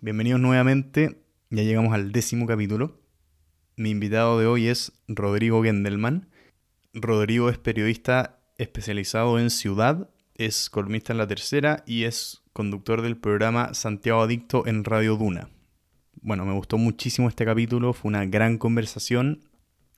Bienvenidos nuevamente, ya llegamos al décimo capítulo. Mi invitado de hoy es Rodrigo Gendelman. Rodrigo es periodista especializado en ciudad, es columnista en La Tercera y es conductor del programa Santiago Adicto en Radio Duna. Bueno, me gustó muchísimo este capítulo, fue una gran conversación.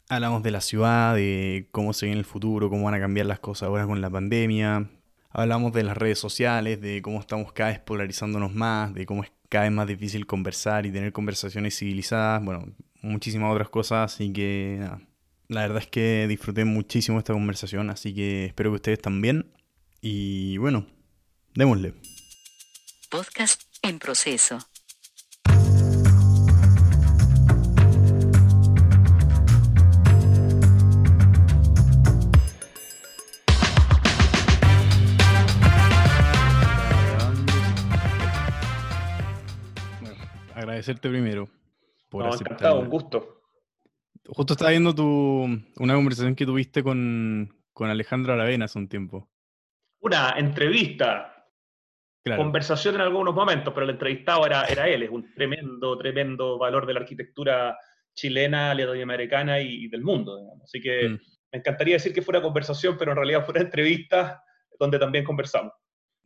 Hablamos de la ciudad, de cómo se viene el futuro, cómo van a cambiar las cosas ahora con la pandemia. Hablamos de las redes sociales, de cómo estamos cada vez polarizándonos más, de cómo es cada vez más difícil conversar y tener conversaciones civilizadas. Bueno, muchísimas otras cosas, así que nada. La verdad es que disfruté muchísimo esta conversación, así que espero que ustedes también. Y bueno, démosle. Podcast en proceso. Agradecerte primero por No, aceptar. encantado, un gusto. Justo estaba viendo tu, una conversación que tuviste con, con Alejandro Aravena hace un tiempo. Una entrevista, Claro. conversación en algunos momentos, pero el entrevistado era, era él, es un tremendo, tremendo valor de la arquitectura chilena, latinoamericana y, y del mundo. digamos. Así que Mm. me encantaría decir que fuera conversación, pero en realidad fue una entrevista donde también conversamos.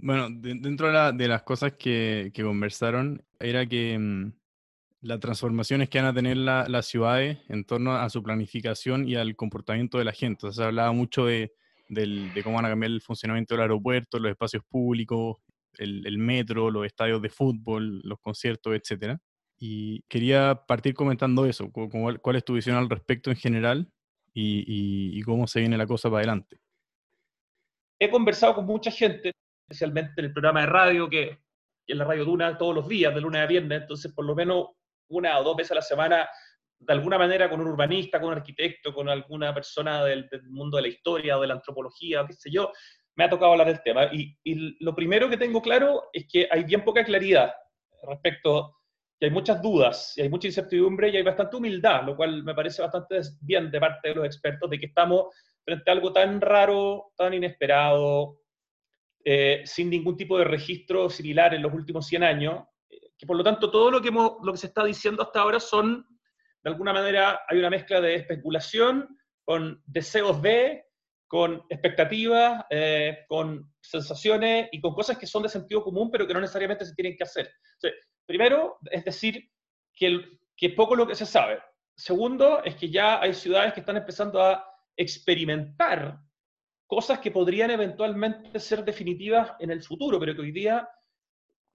Bueno, de- dentro de, la- de las cosas que, conversaron era que mm, las transformaciones que van a tener la- las ciudades en torno a su planificación y al comportamiento de la gente. Sea, se hablaba mucho de, cómo van a cambiar el funcionamiento del aeropuerto, los espacios públicos, el, metro, los estadios de fútbol, los conciertos, etcétera. Y quería partir comentando eso, cu- cuál, cuál es tu visión al respecto en general y, y- y cómo se viene la cosa para adelante. He conversado con mucha gente, especialmente en el programa de radio, que, que es la Radio Duna todos los días, de lunes a viernes, entonces por lo menos una o dos veces a la semana, de alguna manera con un urbanista, con un arquitecto, con alguna persona del, del mundo de la historia o de la antropología, o qué sé yo, me ha tocado hablar del tema. Y, y lo primero que tengo claro es que hay bien poca claridad respecto, y hay muchas dudas, y hay mucha incertidumbre, y hay bastante humildad, lo cual me parece bastante bien de parte de los expertos, de que estamos frente a algo tan raro, tan inesperado, eh, sin ningún tipo de registro similar en los últimos 100 años, eh, que por lo tanto todo lo que, se está diciendo hasta ahora son, de alguna manera, hay una mezcla de especulación con deseos de, con expectativas, eh, con sensaciones y con cosas que son de sentido común, pero que no necesariamente se tienen que hacer. Primero, es decir, que, el- que poco lo que se sabe. Segundo, es que ya hay ciudades que están empezando a experimentar cosas que podrían eventualmente ser definitivas en el futuro, pero que hoy día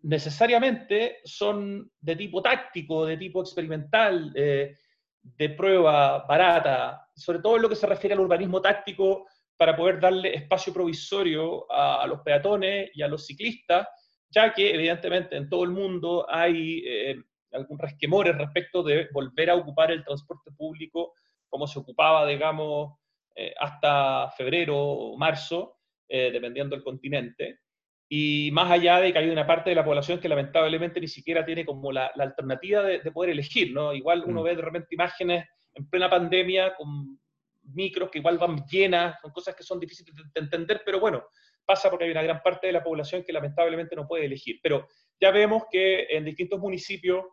necesariamente son de tipo táctico, de tipo experimental, eh, de prueba barata, sobre todo en lo que se refiere al urbanismo táctico para poder darle espacio provisorio a, a los peatones y a los ciclistas, ya que evidentemente en todo el mundo hay eh, algún resquemores respecto de volver a ocupar el transporte público como se ocupaba, digamos, eh, hasta febrero o marzo, eh, dependiendo del continente. Y más allá de que hay una parte de la población que lamentablemente ni siquiera tiene como la, la alternativa de, de, poder elegir, ¿no? Igual uno Mm. ve de repente imágenes en plena pandemia con micros que igual van llenas, son cosas que son difíciles de, de entender, pero bueno, pasa porque hay una gran parte de la población que lamentablemente no puede elegir. Pero ya vemos que en distintos municipios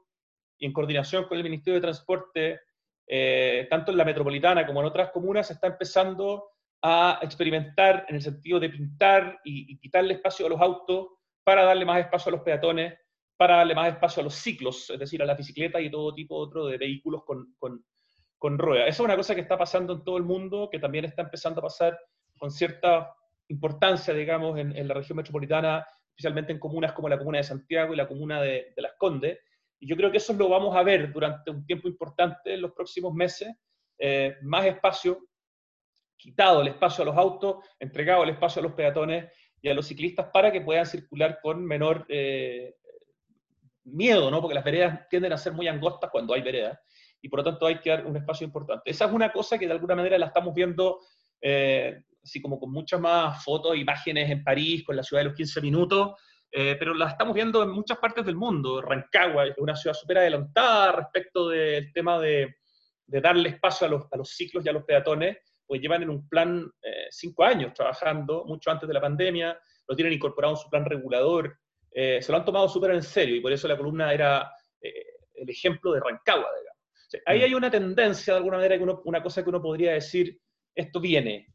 y en coordinación con el Ministerio de Transporte, eh, tanto en la metropolitana como en otras comunas, se está empezando a experimentar en el sentido de pintar y, y, quitarle espacio a los autos para darle más espacio a los peatones, para darle más espacio a los ciclos, es decir, a las bicicletas y todo tipo otro de vehículos con, con, con ruedas. Esa es una cosa que está pasando en todo el mundo, que también está empezando a pasar con cierta importancia, digamos, en, la región metropolitana, especialmente en comunas como la comuna de Santiago y la comuna de Las Condes. Yo creo que eso lo vamos a ver durante un tiempo importante en los próximos meses, eh, más espacio, quitado el espacio a los autos, entregado el espacio a los peatones y a los ciclistas para que puedan circular con menor eh, miedo, ¿no? Porque las veredas tienden a ser muy angostas cuando hay veredas y por lo tanto hay que dar un espacio importante. Esa es una cosa que de alguna manera la estamos viendo eh, así como con muchas más fotos, imágenes en París, con la ciudad de los 15 minutos, eh, pero la estamos viendo en muchas partes del mundo. Rancagua es una ciudad súper adelantada respecto del tema de, de darle espacio a los, a los, ciclos y a los peatones, pues llevan en un plan eh, cinco años trabajando, mucho antes de la pandemia, lo tienen incorporado en su plan regulador, eh, se lo han tomado súper en serio y por eso la columna era el ejemplo de Rancagua, digamos. ahí mm. hay una tendencia, de alguna manera, que una cosa que uno podría decir, esto viene.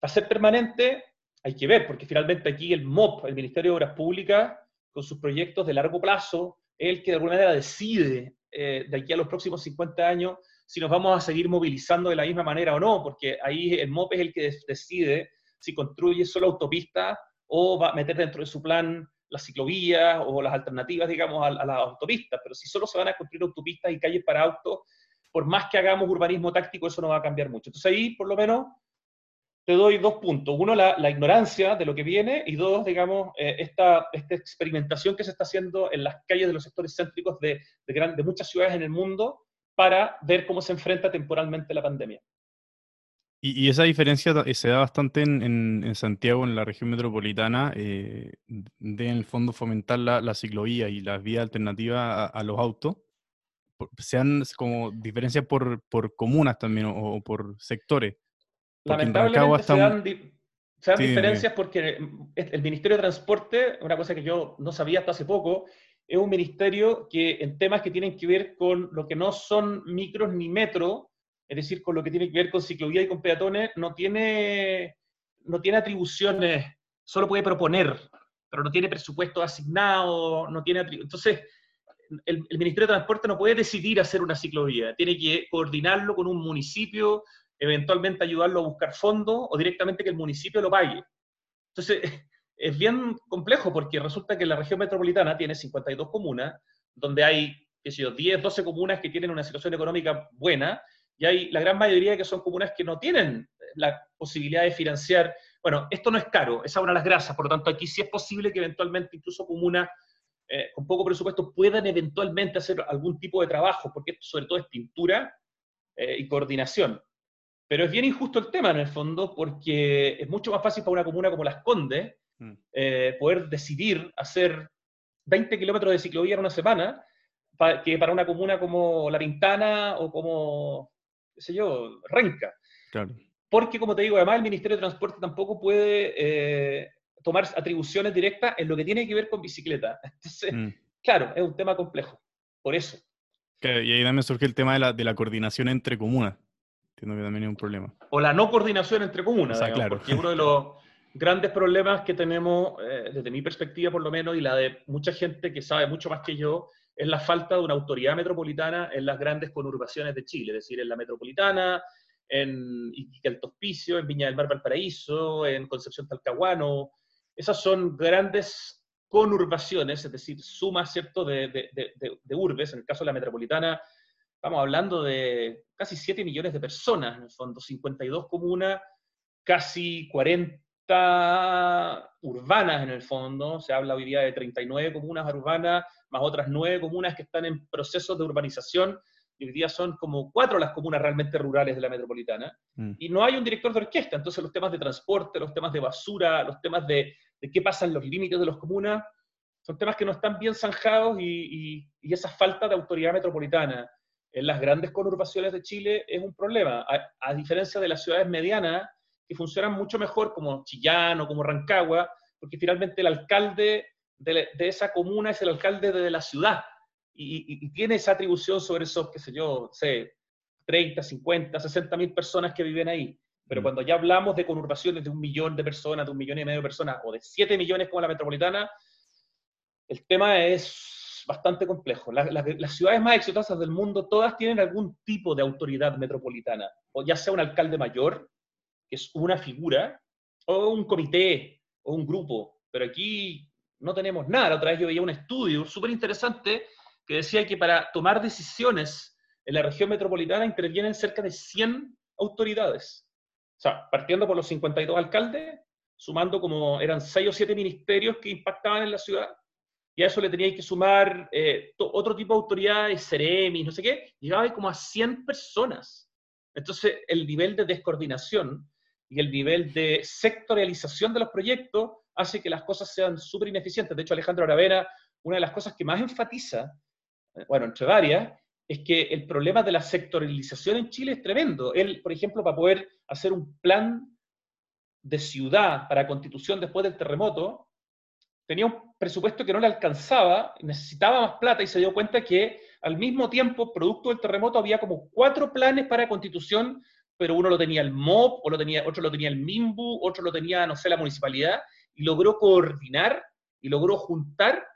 Para ser permanente, hay que ver, porque finalmente aquí el MOP, el Ministerio de Obras Públicas, con sus proyectos de largo plazo, es el que de alguna manera decide eh, de aquí a los próximos 50 años si nos vamos a seguir movilizando de la misma manera o no, porque ahí el MOP es el que decide si construye solo autopistas o va a meter dentro de su plan las ciclovías o las alternativas, digamos, a, las autopistas. Pero si solo se van a construir autopistas y calles para autos, por más que hagamos urbanismo táctico, eso no va a cambiar mucho. Entonces ahí, por lo menos, te doy dos puntos. Uno, la, ignorancia de lo que viene y dos, digamos, eh, esta, experimentación que se está haciendo en las calles de los sectores céntricos de, muchas ciudades en el mundo para ver cómo se enfrenta temporalmente la pandemia. Y, esa diferencia se da bastante en, Santiago, en la región metropolitana, eh, de en el fondo fomentar la, ciclovía y las vías alternativas a, los autos. sean como diferencias por comunas también o, por sectores. Lamentablemente se dan, diferencias porque el Ministerio de Transporte, una cosa que yo no sabía hasta hace poco, es un ministerio que en temas que tienen que ver con lo que no son micros ni metros, es decir, con lo que tiene que ver con ciclovía y con peatones, no tiene, no tiene atribuciones, solo puede proponer, pero no tiene presupuesto asignado, no tiene entonces el, Ministerio de Transporte no puede decidir hacer una ciclovía, tiene que coordinarlo con un municipio, eventualmente ayudarlo a buscar fondos o directamente que el municipio lo pague. Entonces, es bien complejo porque resulta que la región metropolitana tiene 52 comunas, donde hay, qué sé yo, 10, 12 comunas que tienen una situación económica buena y hay la gran mayoría que son comunas que no tienen la posibilidad de financiar. Bueno, esto no es caro, esa es una de las grasas, por lo tanto aquí sí es posible que eventualmente incluso comunas eh, con poco presupuesto puedan eventualmente hacer algún tipo de trabajo, porque esto sobre todo es pintura eh, y coordinación. Pero es bien injusto el tema en el fondo, porque es mucho más fácil para una comuna como Las Condes mm. eh, poder decidir hacer 20 kilómetros de ciclovía en una semana que para una comuna como La Pintana o como qué sé yo, renca. Porque, como te digo, además el Ministerio de Transporte tampoco puede eh, tomar atribuciones directas en lo que tiene que ver con bicicleta. Entonces, mm. claro, es un tema complejo. Por eso. y ahí también surge el tema de la, de la coordinación entre comunas. Entiendo que también es un problema. O la no coordinación entre comunas, claro. porque uno de los grandes problemas que tenemos, eh, desde mi perspectiva por lo menos, y la de mucha gente que sabe mucho más que yo, es la falta de una autoridad metropolitana en las grandes conurbaciones de Chile, es decir, en la metropolitana, en Iquique Alto Hospicio, en Viña del Mar Valparaíso, en Concepción Talcahuano. Esas son grandes conurbaciones, es decir, sumas ¿cierto? De, de, urbes. En el caso de la metropolitana, estamos hablando de casi 7 millones de personas, en el fondo, 52 comunas, casi 40 urbanas en el fondo. Se habla hoy día de 39 comunas urbanas más otras nueve comunas que están en procesos de urbanización, y hoy día son como cuatro las comunas realmente rurales de la metropolitana, mm. y no hay un director de orquesta, entonces los temas de transporte, los temas de basura, los temas de, de qué pasa en los límites de las comunas, son temas que no están bien zanjados y, y, esa falta de autoridad metropolitana en las grandes conurbaciones de Chile es un problema, a, a diferencia de las ciudades medianas que funcionan mucho mejor como Chillán o como Rancagua, porque finalmente el alcalde de, esa comuna es el alcalde de la ciudad y, tiene esa atribución sobre esos, qué sé yo, sé, 30, 50, 60 mil personas que viven ahí. Pero mm. cuando ya hablamos de conurbaciones de un millón de personas, de un millón y medio de personas, o de 7 millones como la metropolitana, el tema es bastante complejo. las ciudades más exitosas del mundo, todas tienen algún tipo de autoridad metropolitana, o ya sea un alcalde mayor, que es una figura, o un comité, o un grupo. Pero aquí no tenemos nada. La otra vez yo veía un estudio súper interesante que decía que para tomar decisiones en la región metropolitana intervienen cerca de 100 autoridades. O sea, partiendo por los 52 alcaldes, sumando como eran 6 o 7 ministerios que impactaban en la ciudad, y a eso le teníais que sumar eh, otro tipo de autoridades, Ceremis, no sé qué, llegaba como a 100 personas. Entonces, el nivel de descoordinación y el nivel de sectorialización de los proyectos hace que las cosas sean súper ineficientes. De hecho, Alejandro Aravena, una de las cosas que más enfatiza, eh, bueno, entre varias, es que el problema de la sectorialización en Chile es tremendo. Él, por ejemplo, para poder hacer un plan de ciudad para constitución después del terremoto, tenía un presupuesto que no le alcanzaba, necesitaba más plata y se dio cuenta que al mismo tiempo, producto del terremoto, había como cuatro planes para constitución, pero uno lo tenía el MOB, o lo tenía, otro lo tenía el MIMBU, otro lo tenía, no sé, la municipalidad, y logró coordinar y logró juntar,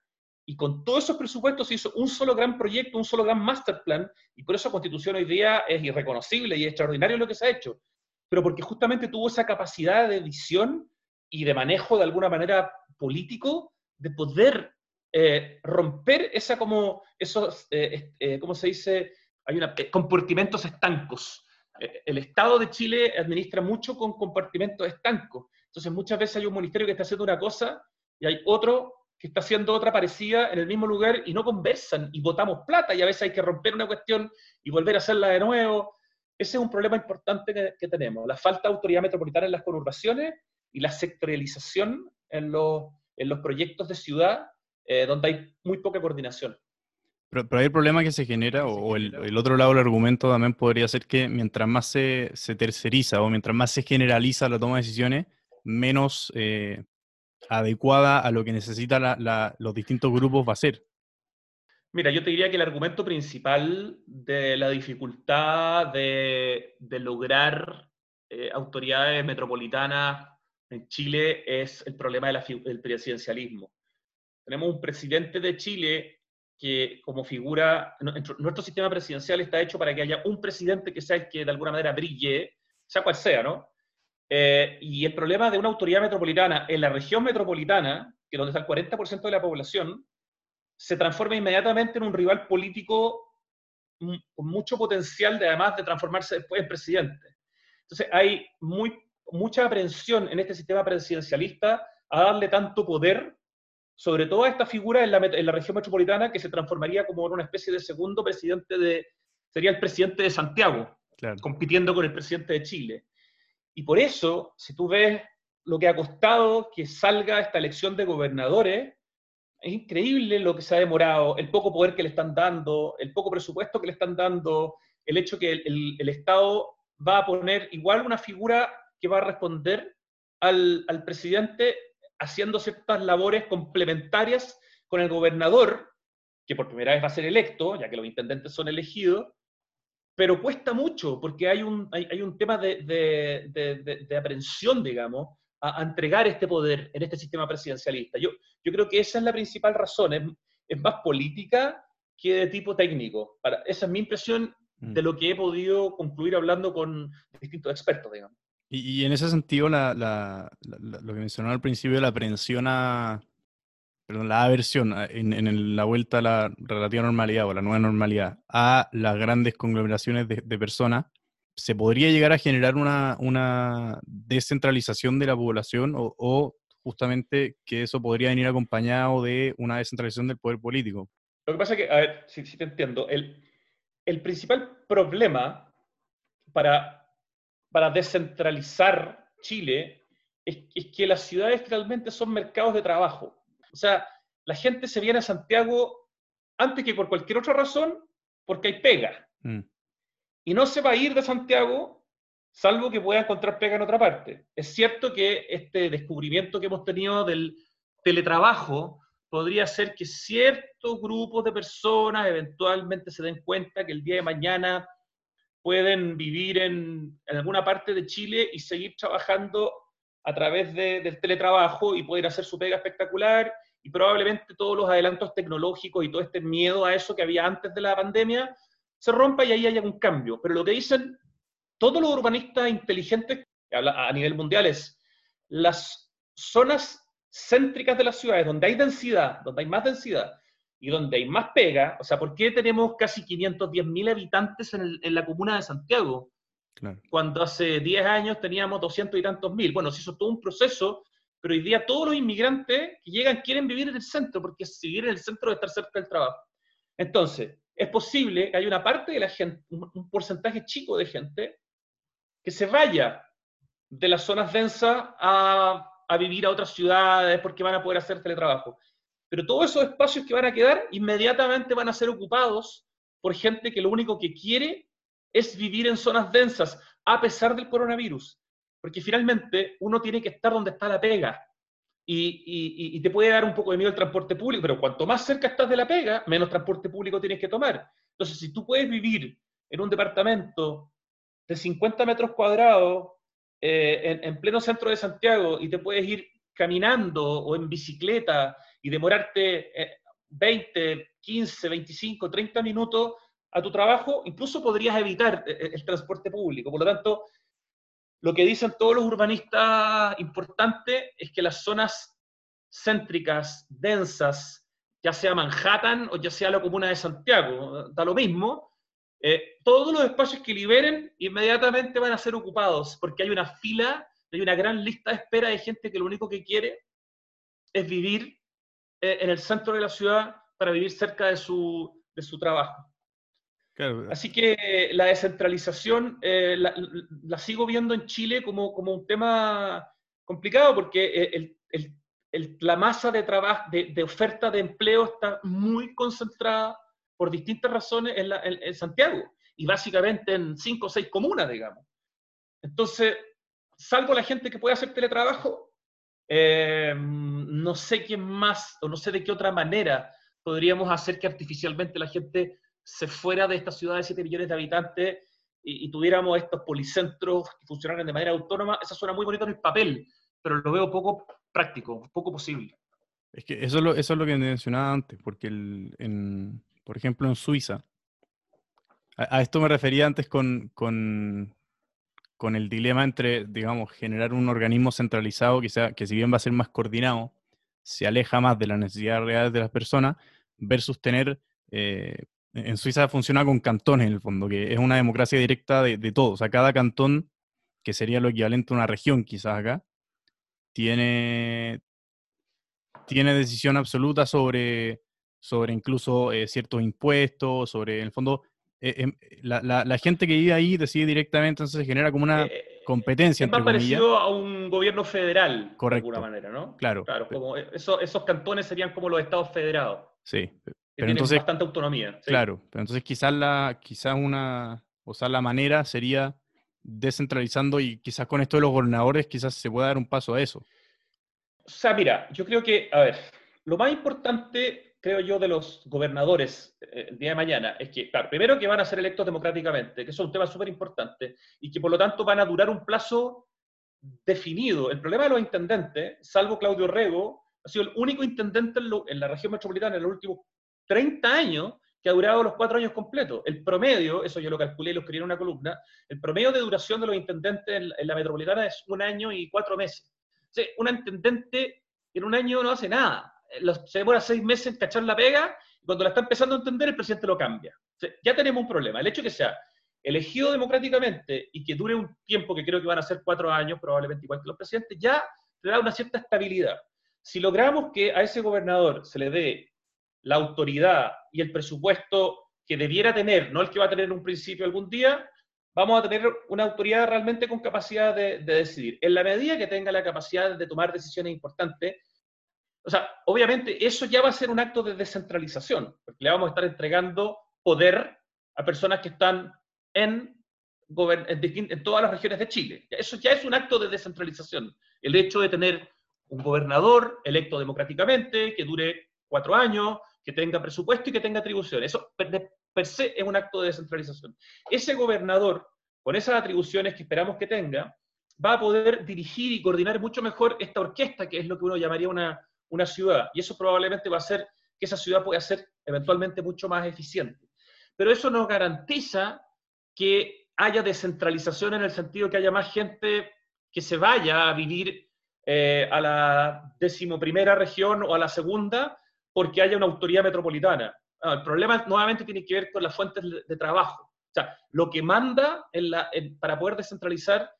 y con todos esos presupuestos se hizo un solo gran proyecto, un solo gran master plan, y por eso Constitución hoy día es irreconocible y extraordinario lo que se ha hecho, pero porque justamente tuvo esa capacidad de visión y de manejo de alguna manera político de poder eh, romper esa como, esos, eh, eh, ¿cómo se dice? Hay una, compartimentos estancos. el Estado de Chile administra mucho con compartimentos estancos. Entonces muchas veces hay un ministerio que está haciendo una cosa y hay otro que está haciendo otra parecida en el mismo lugar y no conversan y votamos plata y a veces hay que romper una cuestión y volver a hacerla de nuevo. Ese es un problema importante que, que tenemos, la falta de autoridad metropolitana en las conurbaciones y la sectorialización en los, en los proyectos de ciudad eh, donde hay muy poca coordinación. Pero, pero, hay el problema que se genera, o, el, otro lado del argumento también podría ser que mientras más se, se terceriza o mientras más se generaliza la toma de decisiones, menos eh, adecuada a lo que necesitan los distintos grupos va a ser. Mira, yo te diría que el argumento principal de la dificultad de, de lograr eh, autoridades metropolitanas en Chile es el problema del presidencialismo. Tenemos un presidente de Chile que como figura, nuestro sistema presidencial está hecho para que haya un presidente que sea el que de alguna manera brille, sea cual sea, ¿no? Eh, y el problema de una autoridad metropolitana en la región metropolitana, que donde está el 40% de la población, se transforma inmediatamente en un rival político con mucho potencial de además de transformarse después en presidente. Entonces hay muy, mucha aprensión en este sistema presidencialista a darle tanto poder sobre todo a esta figura en la, en la, región metropolitana que se transformaría como en una especie de segundo presidente de, sería el presidente de Santiago, compitiendo con el presidente de Chile. Y por eso, si tú ves lo que ha costado que salga esta elección de gobernadores, es increíble lo que se ha demorado, el poco poder que le están dando, el poco presupuesto que le están dando, el hecho que el, el, Estado va a poner igual una figura que va a responder al, al presidente haciendo ciertas labores complementarias con el gobernador, que por primera vez va a ser electo, ya que los intendentes son elegidos, pero cuesta mucho porque hay un, hay, un tema de, de, de, aprensión, digamos, a, entregar este poder en este sistema presidencialista. Yo, yo creo que esa es la principal razón, es, es más política que de tipo técnico. Para, esa es mi impresión de mm. lo que he podido concluir hablando con distintos expertos, digamos. Y, en ese sentido, lo que mencionó al principio, la aprehensión a, perdón, la aversión en, la vuelta a la relativa normalidad o la nueva normalidad a las grandes conglomeraciones de, personas, ¿se podría llegar a generar una, descentralización de la población o, justamente que eso podría venir acompañado de una descentralización del poder político? Lo que pasa es que, a ver, si, te entiendo, el principal problema para para descentralizar Chile es, que las ciudades realmente son mercados de trabajo. O sea, la gente se viene a Santiago antes que por cualquier otra razón porque hay pega. Mm. Y no se va a ir de Santiago salvo que pueda encontrar pega en otra parte. Es cierto que este descubrimiento que hemos tenido del teletrabajo podría ser que ciertos grupos de personas eventualmente se den cuenta que el día de mañana pueden vivir en, alguna parte de Chile y seguir trabajando a través del teletrabajo y poder hacer su pega espectacular y probablemente todos los adelantos tecnológicos y todo este miedo a eso que había antes de la pandemia se rompa y ahí haya un cambio. Pero lo que dicen todos los urbanistas inteligentes a nivel mundial es las zonas céntricas de las ciudades, donde hay densidad, donde hay más densidad, y donde hay más pega, o sea, ¿por qué tenemos casi 510.000 habitantes en, en, la comuna de Santiago? Cuando hace 10 años teníamos 200 y tantos mil. Bueno, se hizo todo un proceso, pero hoy día todos los inmigrantes que llegan quieren vivir en el centro, porque vivir en el centro de estar cerca del trabajo. Entonces, es posible que haya una parte de la gente, un porcentaje chico de gente, que se vaya de las zonas densas a, a vivir a otras ciudades porque van a poder hacer teletrabajo. Pero todos esos espacios que van a quedar inmediatamente van a ser ocupados por gente que lo único que quiere es vivir en zonas densas, a pesar del coronavirus. Porque finalmente uno tiene que estar donde está la pega. y, te puede dar un poco de miedo el transporte público, pero cuanto más cerca estás de la pega, menos transporte público tienes que tomar. Entonces, si tú puedes vivir en un departamento de 50 metros cuadrados eh, en, pleno centro de Santiago y te puedes ir caminando o en bicicleta y demorarte 20, 15, 25, 30 minutos a tu trabajo, incluso podrías evitar eh, el transporte público. Por lo tanto, lo que dicen todos los urbanistas importantes es que las zonas céntricas, densas, ya sea Manhattan o ya sea la comuna de Santiago, da lo mismo, eh, todos los espacios que liberen inmediatamente van a ser ocupados, porque hay una fila, hay una gran lista de espera de gente que lo único que quiere es vivir eh, en el centro de la ciudad para vivir cerca de su, de su trabajo. Así que la descentralización eh, la, sigo viendo en Chile como, como un tema complicado porque eh, el, la masa de, trabajo, de, oferta de empleo está muy concentrada por distintas razones en, en, Santiago y básicamente en cinco o seis comunas, digamos. Entonces, salvo la gente que puede hacer teletrabajo, eh, no sé quién más o no sé de qué otra manera podríamos hacer que artificialmente la gente se fuera de esta ciudad de 7 millones de habitantes y, tuviéramos estos policentros que funcionaran de manera autónoma, eso suena muy bonito en el papel, pero lo veo poco práctico, poco posible. Es que eso es lo, eso es lo que mencionaba antes, porque en, por ejemplo en Suiza, a, esto me refería antes con, con, con, el dilema entre, digamos, generar un organismo centralizado que, sea, que si bien va a ser más coordinado, se aleja más de las necesidades reales de las personas, versus tener eh, en Suiza funciona con cantones en el fondo, que es una democracia directa de, todos. O sea, cada cantón, que sería lo equivalente a una región quizás acá, tiene, tiene decisión absoluta sobre, sobre incluso eh, ciertos impuestos, sobre, en el fondo, eh, em, la, la, gente que vive ahí decide directamente, entonces se genera como una eh, competencia. Es más parecido a un gobierno federal, Correcto. de alguna manera, ¿no? Claro. Claro, como esos, esos cantones serían como los estados federados. Sí, pero entonces, bastante autonomía. Claro, pero entonces quizás la, quizás una, o sea, la manera sería descentralizando y quizás con esto de los gobernadores quizás se pueda dar un paso a eso. O sea, mira, yo creo que, a ver, lo más importante, creo yo, de los gobernadores eh, el día de mañana es que, claro, primero que van a ser electos democráticamente, que eso es un tema súper importante, y que por lo tanto van a durar un plazo definido. El problema de los intendentes, salvo Claudio Rego, ha sido el único intendente en, en la región metropolitana en los últimos 30 años que ha durado los cuatro años completos. El promedio, eso yo lo calculé y lo escribí en una columna, el promedio de duración de los intendentes en, la metropolitana es un año y cuatro meses. O sea, un intendente en un año no hace nada. Se demora seis meses en cachar la pega y cuando la está empezando a entender el presidente lo cambia. ya tenemos un problema. El hecho de que sea elegido democráticamente y que dure un tiempo que creo que van a ser cuatro años, probablemente igual que los presidentes, ya le da una cierta estabilidad. Si logramos que a ese gobernador se le dé la autoridad y el presupuesto que debiera tener, no el que va a tener en un principio algún día, vamos a tener una autoridad realmente con capacidad de, decidir. En la medida que tenga la capacidad de tomar decisiones importantes, o sea, obviamente eso ya va a ser un acto de descentralización, porque le vamos a estar entregando poder a personas que están en, todas las regiones de Chile. Eso ya es un acto de descentralización. El hecho de tener un gobernador electo democráticamente, que dure cuatro años, que tenga presupuesto y que tenga atribuciones. Eso per, se es un acto de descentralización. Ese gobernador, con esas atribuciones que esperamos que tenga, va a poder dirigir y coordinar mucho mejor esta orquesta, que es lo que uno llamaría una, una ciudad. Y eso probablemente va a hacer que esa ciudad pueda ser eventualmente mucho más eficiente. Pero eso no garantiza que haya descentralización en el sentido que haya más gente que se vaya a vivir eh, a la decimoprimera región o a la segunda, porque haya una autoridad metropolitana. Ah, el problema nuevamente tiene que ver con las fuentes de trabajo. O sea, lo que manda para poder descentralizar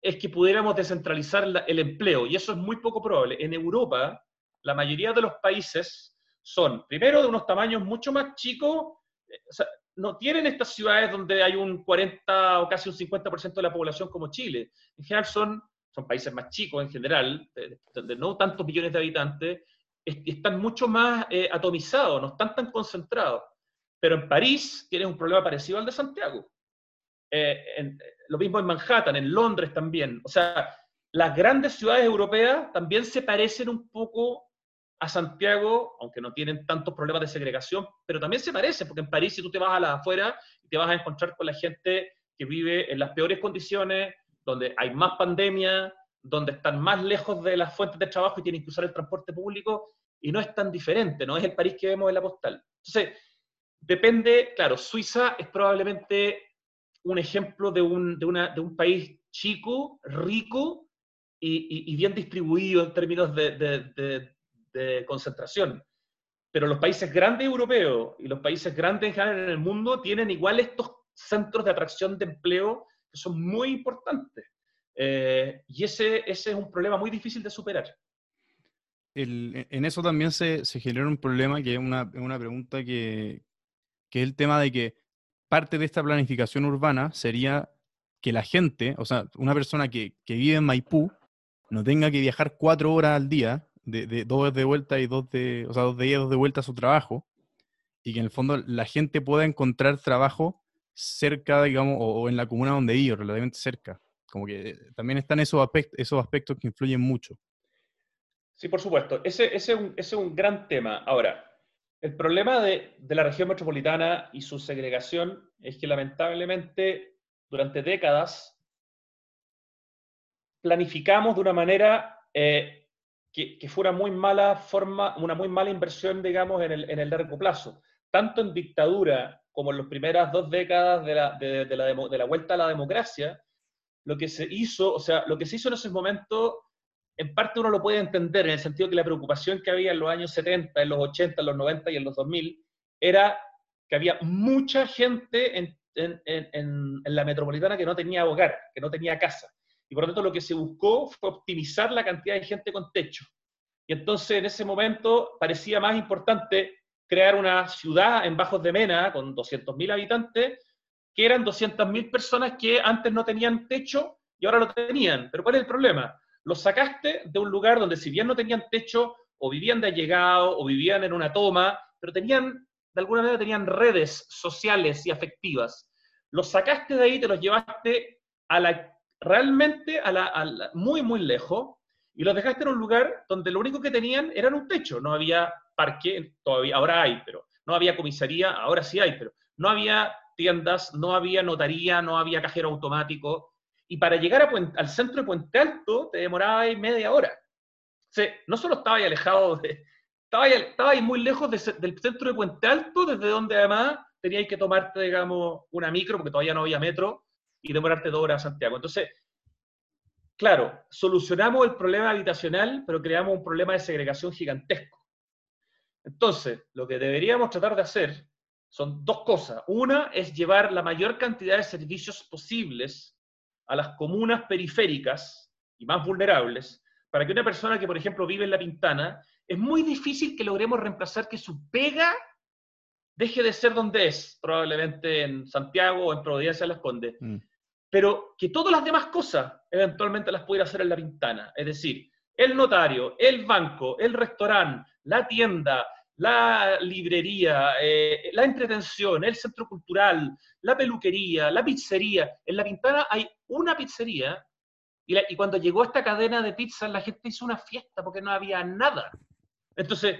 es que pudiéramos descentralizar el empleo, y eso es muy poco probable. En Europa, la mayoría de los países son, primero, de unos tamaños mucho más chicos, eh, no tienen estas ciudades donde hay un 40 o casi un 50% de la población como Chile. En general son, son países más chicos en general, de no tantos millones de habitantes, están mucho más eh, atomizados, no están tan concentrados. Pero en París tienes un problema parecido al de Santiago. Eh, lo mismo en Manhattan, en Londres también. O sea, las grandes ciudades europeas también se parecen un poco a Santiago, aunque no tienen tantos problemas de segregación, pero también se parecen, porque en París si tú te vas a la afuera y te vas a encontrar con la gente que vive en las peores condiciones, donde hay más pandemia, donde están más lejos de las fuentes de trabajo y tienen que usar el transporte público, y no es tan diferente, no es el París que vemos en la postal. Entonces, depende, claro, Suiza es probablemente un ejemplo de un, de una, de un país chico, rico y, bien distribuido en términos de, de, concentración. Pero los países grandes europeos y los países grandes en general en el mundo tienen igual estos centros de atracción de empleo que son muy importantes. Eh, y ese, ese es un problema muy difícil de superar. El, en eso también se, se, genera un problema que es una, una pregunta que, que, es el tema de que parte de esta planificación urbana sería que la gente, o sea, una persona que, que vive en Maipú, no tenga que viajar cuatro horas al día, de, de, dos de vuelta y dos de, o sea, dos de ida, dos de vuelta a su trabajo, y que en el fondo la gente pueda encontrar trabajo cerca, digamos, o, en la comuna donde vive, relativamente cerca. Como que eh, también están esos, aspectos, esos aspectos que influyen mucho. Sí, por supuesto. Ese, ese, es, un, gran tema. Ahora, el problema de, de, la región metropolitana y su segregación es que lamentablemente durante décadas planificamos de una manera eh, que, que, fue muy mala forma, una muy mala inversión, digamos, en el, en el largo plazo. Tanto en dictadura como en las primeras dos décadas de la, de, la, vuelta a la democracia, lo que se hizo, o sea, lo que se hizo en esos momentos, en parte uno lo puede entender en el sentido que la preocupación que había en los años 70, en los 80, en los 90 y en los 2000 era que había mucha gente en, en, en, en la metropolitana que no tenía hogar, que no tenía casa. Y por lo tanto lo que se buscó fue optimizar la cantidad de gente con techo. Y entonces en ese momento parecía más importante crear una ciudad en Bajos de Mena con 200.000 habitantes, que eran 200.000 personas que antes no tenían techo y ahora lo tenían. Pero ¿cuál es el problema? Los sacaste de un lugar donde si bien no tenían techo, o vivían de allegado, o vivían en una toma, pero tenían, de alguna manera tenían redes sociales y afectivas. Los sacaste de ahí, te los llevaste a la, realmente a la, a la, muy, muy lejos, y los dejaste en un lugar donde lo único que tenían era un techo, no había parque, todavía, ahora hay, pero no había comisaría, ahora sí hay, pero no había tiendas, no había notaría, no había cajero automático, y para llegar a al centro de Puente Alto te demoraba media hora. O sea, no solo estaba ahí alejado, de, estaba, ahí, estaba ahí muy lejos de, del centro de Puente Alto, desde donde además teníais que tomarte, digamos, una micro, porque todavía no había metro, y demorarte dos horas a Santiago. Entonces, claro, solucionamos el problema habitacional, pero creamos un problema de segregación gigantesco. Entonces, lo que deberíamos tratar de hacer son dos cosas. Una es llevar la mayor cantidad de servicios posibles a las comunas periféricas y más vulnerables, para que una persona que, por ejemplo, vive en La Pintana, es muy difícil que logremos reemplazar que su pega deje de ser donde es, probablemente en Santiago o en Providencia Las Condes, mm. Pero que todas las demás cosas eventualmente las pudiera hacer en La Pintana. Es decir, el notario, el banco, el restaurante, la tienda, la librería, eh, la entretención, el centro cultural, la peluquería, la pizzería. En La Pintana hay una pizzería y, la, y, cuando llegó esta cadena de pizzas la gente hizo una fiesta porque no había nada. Entonces,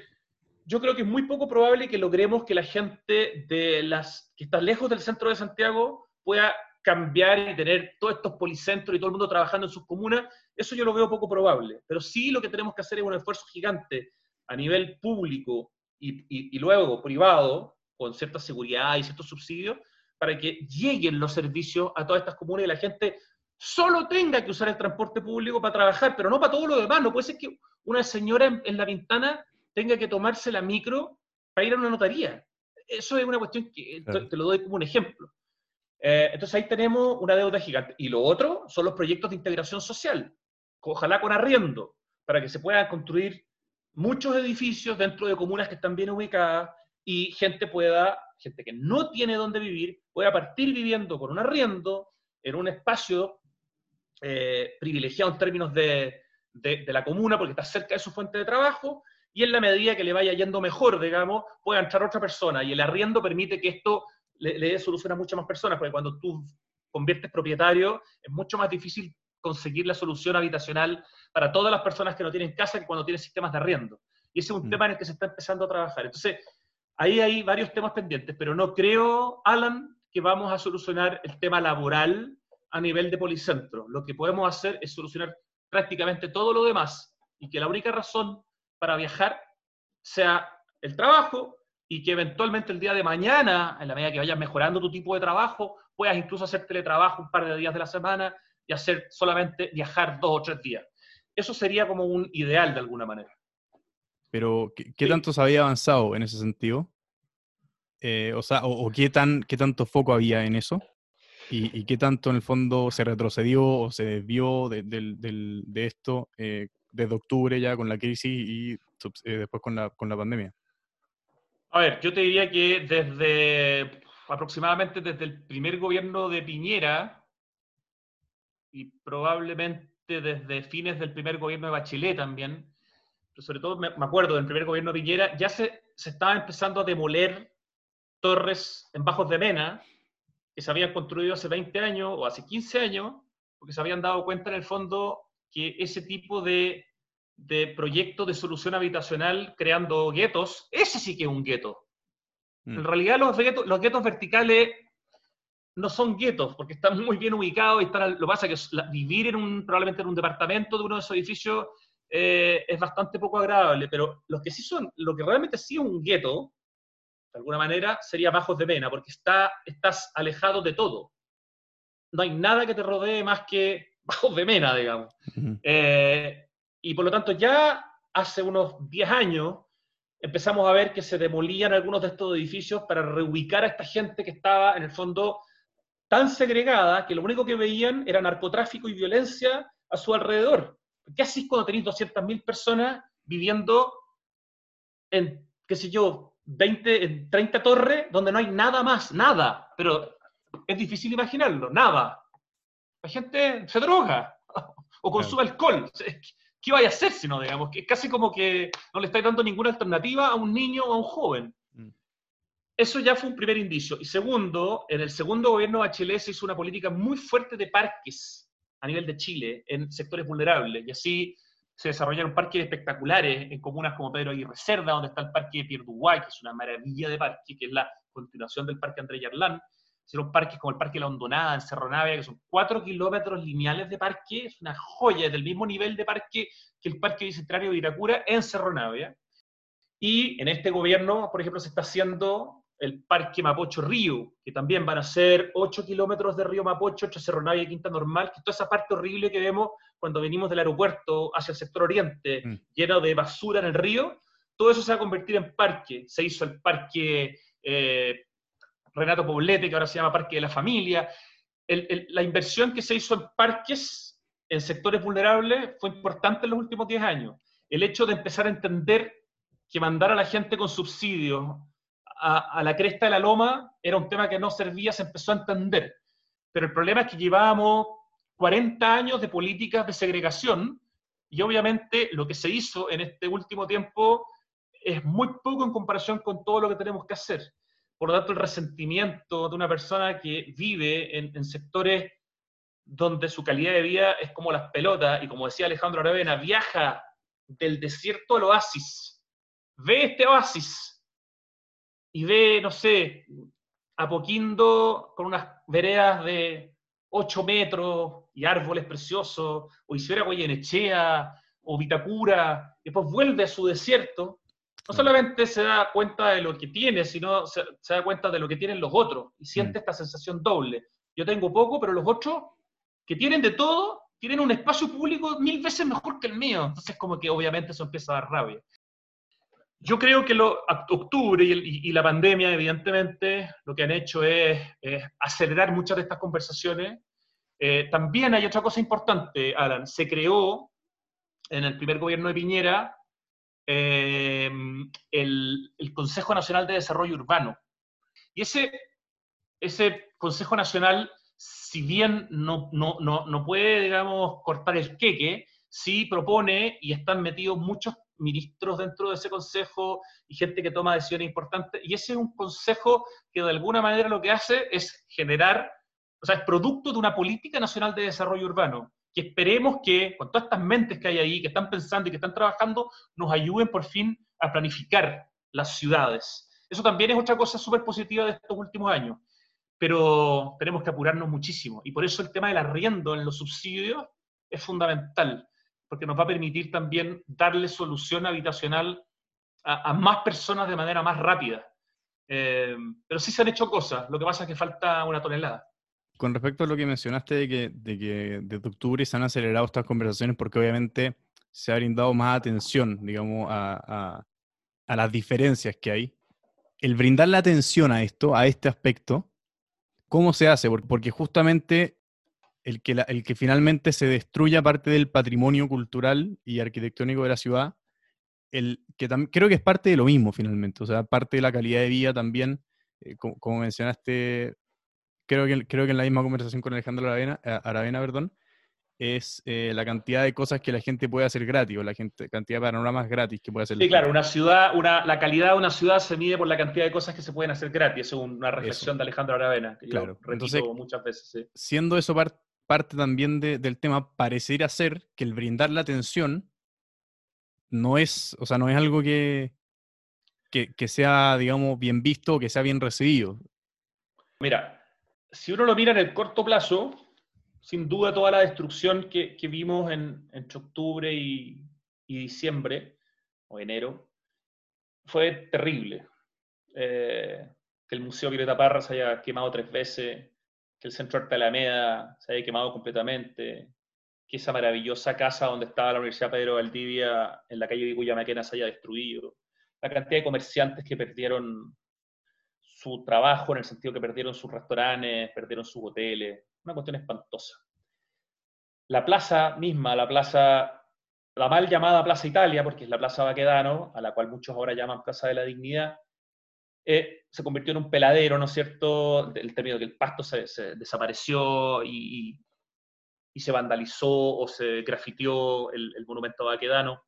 yo creo que es muy poco probable que logremos que la gente de las que está lejos del centro de Santiago pueda cambiar y tener todos estos policentros y todo el mundo trabajando en sus comunas. Eso yo lo veo poco probable. Pero sí lo que tenemos que hacer es un esfuerzo gigante a nivel público y, y, luego privado, con cierta seguridad y ciertos subsidios, para que lleguen los servicios a todas estas comunas y la gente solo tenga que usar el transporte público para trabajar, pero no para todo lo demás. No puede ser que una señora en, en la ventana tenga que tomarse la micro para ir a una notaría. Eso es una cuestión que claro. te lo doy como un ejemplo. Eh, entonces ahí tenemos una deuda gigante. Y lo otro son los proyectos de integración social, ojalá con arriendo, para que se puedan construir muchos edificios dentro de comunas que están bien ubicadas y gente pueda, gente que no tiene dónde vivir, pueda partir viviendo con un arriendo en un espacio eh, privilegiado en términos de, de, de, la comuna porque está cerca de su fuente de trabajo y en la medida que le vaya yendo mejor, digamos, pueda entrar otra persona y el arriendo permite que esto le, le dé solución a muchas más personas porque cuando tú conviertes propietario es mucho más difícil conseguir la solución habitacional para todas las personas que no tienen casa y cuando tienen sistemas de arriendo. Y ese es un Mm. tema en el que se está empezando a trabajar. Entonces, ahí hay varios temas pendientes, pero no creo, Alan, que vamos a solucionar el tema laboral a nivel de policentro. Lo que podemos hacer es solucionar prácticamente todo lo demás y que la única razón para viajar sea el trabajo y que eventualmente el día de mañana, en la medida que vayas mejorando tu tipo de trabajo, puedas incluso hacer teletrabajo un par de días de la semana y hacer solamente viajar dos o tres días. Eso sería como un ideal de alguna manera. Pero, ¿qué, qué Sí. tanto se había avanzado en ese sentido? Eh, o sea, o, o qué, tan, qué tanto foco había en eso? ¿Y, y qué tanto en el fondo se retrocedió o se desvió de, de esto eh, desde octubre ya con la crisis y eh, después con la, con la pandemia? A ver, yo te diría que desde aproximadamente desde el primer gobierno de Piñera y probablemente desde fines del primer gobierno de Bachelet también, pero sobre todo me, acuerdo del primer gobierno de Piñera, ya se, se estaba empezando a demoler torres en Bajos de Mena que se habían construido hace 20 años o hace 15 años, porque se habían dado cuenta en el fondo que ese tipo de, de proyecto de solución habitacional creando guetos, ese sí que es un gueto. Mm. En realidad los guetos, los guetos verticales no son guetos, porque están muy bien ubicados y están, lo que pasa es que vivir en un, probablemente en un departamento de uno de esos edificios eh, es bastante poco agradable, pero los que sí son, lo que realmente sí es un gueto, de alguna manera, sería Bajos de Mena, porque está, estás alejado de todo. No hay nada que te rodee más que Bajos de Mena, digamos. Eh, y por lo tanto, ya hace unos 10 años empezamos a ver que se demolían algunos de estos edificios para reubicar a esta gente que estaba, en el fondo, tan segregada que lo único que veían era narcotráfico y violencia a su alrededor. ¿Qué haces cuando tenéis 200.000 personas viviendo en, qué sé yo, 20, en 30 torres donde no hay nada más? Nada. Pero es difícil imaginarlo, nada. La gente se droga o consume alcohol. ¿Qué vaya a hacer si no, digamos? Que casi como que no le estáis dando ninguna alternativa a un niño o a un joven. Mm. Eso ya fue un primer indicio. Y segundo, en el segundo gobierno de Bachelet se hizo una política muy fuerte de parques a nivel de Chile en sectores vulnerables. Y así se desarrollaron parques espectaculares en comunas como Pedro Aguirre Cerda, donde está el parque de Pierduguay, que es una maravilla de parque, que es la continuación del parque André Yarlán. Hicieron parques como el Parque La Hondonada en Cerro Navia, que son cuatro kilómetros lineales de parque, es una joya, es del mismo nivel de parque que el Parque Bicentenario de Iracura en Cerro Navia. Y en este gobierno, por ejemplo, se está haciendo el Parque Mapocho Río, que también van a ser 8 kilómetros de Río Mapocho, entre Cerro Navia y Quinta Normal, que es toda esa parte horrible que vemos cuando venimos del aeropuerto hacia el sector oriente, Mm. lleno de basura en el río, todo eso se va a convertir en parque. Se hizo el Parque eh, Renato Poblete, que ahora se llama Parque de la Familia. La inversión que se hizo en parques en sectores vulnerables fue importante en los últimos 10 años. El hecho de empezar a entender que mandar a la gente con subsidios a, a la cresta de la loma era un tema que no servía, se empezó a entender. Pero el problema es que llevábamos 40 años de políticas de segregación y obviamente lo que se hizo en este último tiempo es muy poco en comparación con todo lo que tenemos que hacer. Por lo tanto, el resentimiento de una persona que vive en, sectores donde su calidad de vida es como las pelotas, y como decía Alejandro Aravena, viaja del desierto al oasis, ve este oasis y ve, no sé, Apoquindo con unas veredas de 8 metros y árboles preciosos, o Isidora Goyenechea, o Vitacura, y después vuelve a su desierto, no solamente se da cuenta de lo que tiene, sino se, se da cuenta de lo que tienen los otros, y siente Mm. esta sensación doble. Yo tengo poco, pero los otros, que tienen de todo, tienen un espacio público mil veces mejor que el mío. Entonces, como que obviamente eso empieza a dar rabia. Yo creo que lo, oct- octubre y, el- y- y la pandemia, evidentemente, lo que han hecho es, es acelerar muchas de estas conversaciones. Eh, también hay otra cosa importante, Alan. Se creó en el primer gobierno de Piñera eh, el, el Consejo Nacional de Desarrollo Urbano. Y ese, ese Consejo Nacional, si bien no, no, no, no puede, digamos, cortar el queque, sí propone y están metidos muchos ministros dentro de ese consejo y gente que toma decisiones importantes. Y ese es un consejo que de alguna manera lo que hace es generar, o sea, es producto de una política nacional de desarrollo urbano, que esperemos que con todas estas mentes que hay ahí, que están pensando y que están trabajando, nos ayuden por fin a planificar las ciudades. Eso también es otra cosa súper positiva de estos últimos años, pero tenemos que apurarnos muchísimo. Y por eso el tema del arriendo en los subsidios es fundamental, porque nos va a permitir también darle solución habitacional a, más personas de manera más rápida. Eh, pero sí se han hecho cosas, lo que pasa es que falta una tonelada. Con respecto a lo que mencionaste de que, de que desde octubre se han acelerado estas conversaciones porque obviamente se ha brindado más atención, digamos, a, a, las diferencias que hay. El brindar la atención a esto, a este aspecto, ¿cómo se hace? Porque justamente el que, el que finalmente se destruya parte del patrimonio cultural y arquitectónico de la ciudad, el, que creo que es parte de lo mismo finalmente, o sea, parte de la calidad de vida también, eh, como, mencionaste, creo que, creo que en la misma conversación con Alejandro Aravena, eh, Aravena perdón, es eh, la cantidad de cosas que la gente puede hacer gratis o la gente, cantidad de panoramas gratis que puede hacer. Sí, claro, una ciudad, una, la calidad de una ciudad se mide por la cantidad de cosas que se pueden hacer gratis, es una reflexión de Alejandro Aravena, que claro. yo Entonces, muchas veces. Siendo eso parte también del tema, parecería ser que el brindar la atención no es, o sea, no es algo que, que, sea, digamos, bien visto o que sea bien recibido. Mira, si uno lo mira en el corto plazo, sin duda toda la destrucción que, vimos en, entre octubre y, diciembre, o enero, fue terrible. Eh, que el Museo Violeta Parra se haya quemado tres veces, que el Centro Arte Alameda se haya quemado completamente, que esa maravillosa casa donde estaba la Universidad Pedro Valdivia en la calle de Cuyamaquena se haya destruido, la cantidad de comerciantes que perdieron su trabajo en el sentido que perdieron sus restaurantes, perdieron sus hoteles, una cuestión espantosa. La plaza misma, la plaza, la mal llamada Plaza Italia, porque es la Plaza Baquedano, a la cual muchos ahora llaman Plaza de la Dignidad, eh, se convirtió en un peladero, ¿no es cierto? El término que el pasto se, desapareció y, y se vandalizó o se grafiteó el, monumento baquedano.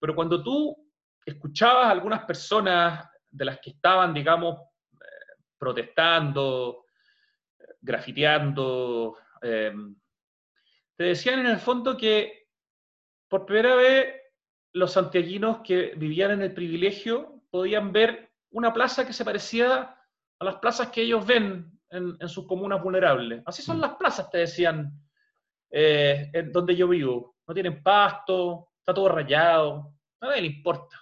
Pero cuando tú escuchabas a algunas personas de las que estaban, digamos, protestando, grafiteando, em, te decían en el fondo que por primera vez los santiaguinos que vivían en el privilegio podían ver una plaza que se parecía a las plazas que ellos ven en, en sus comunas vulnerables. Así son mm. las plazas, te decían eh, en donde yo vivo. No tienen pasto, está todo rayado, a nadie le importa.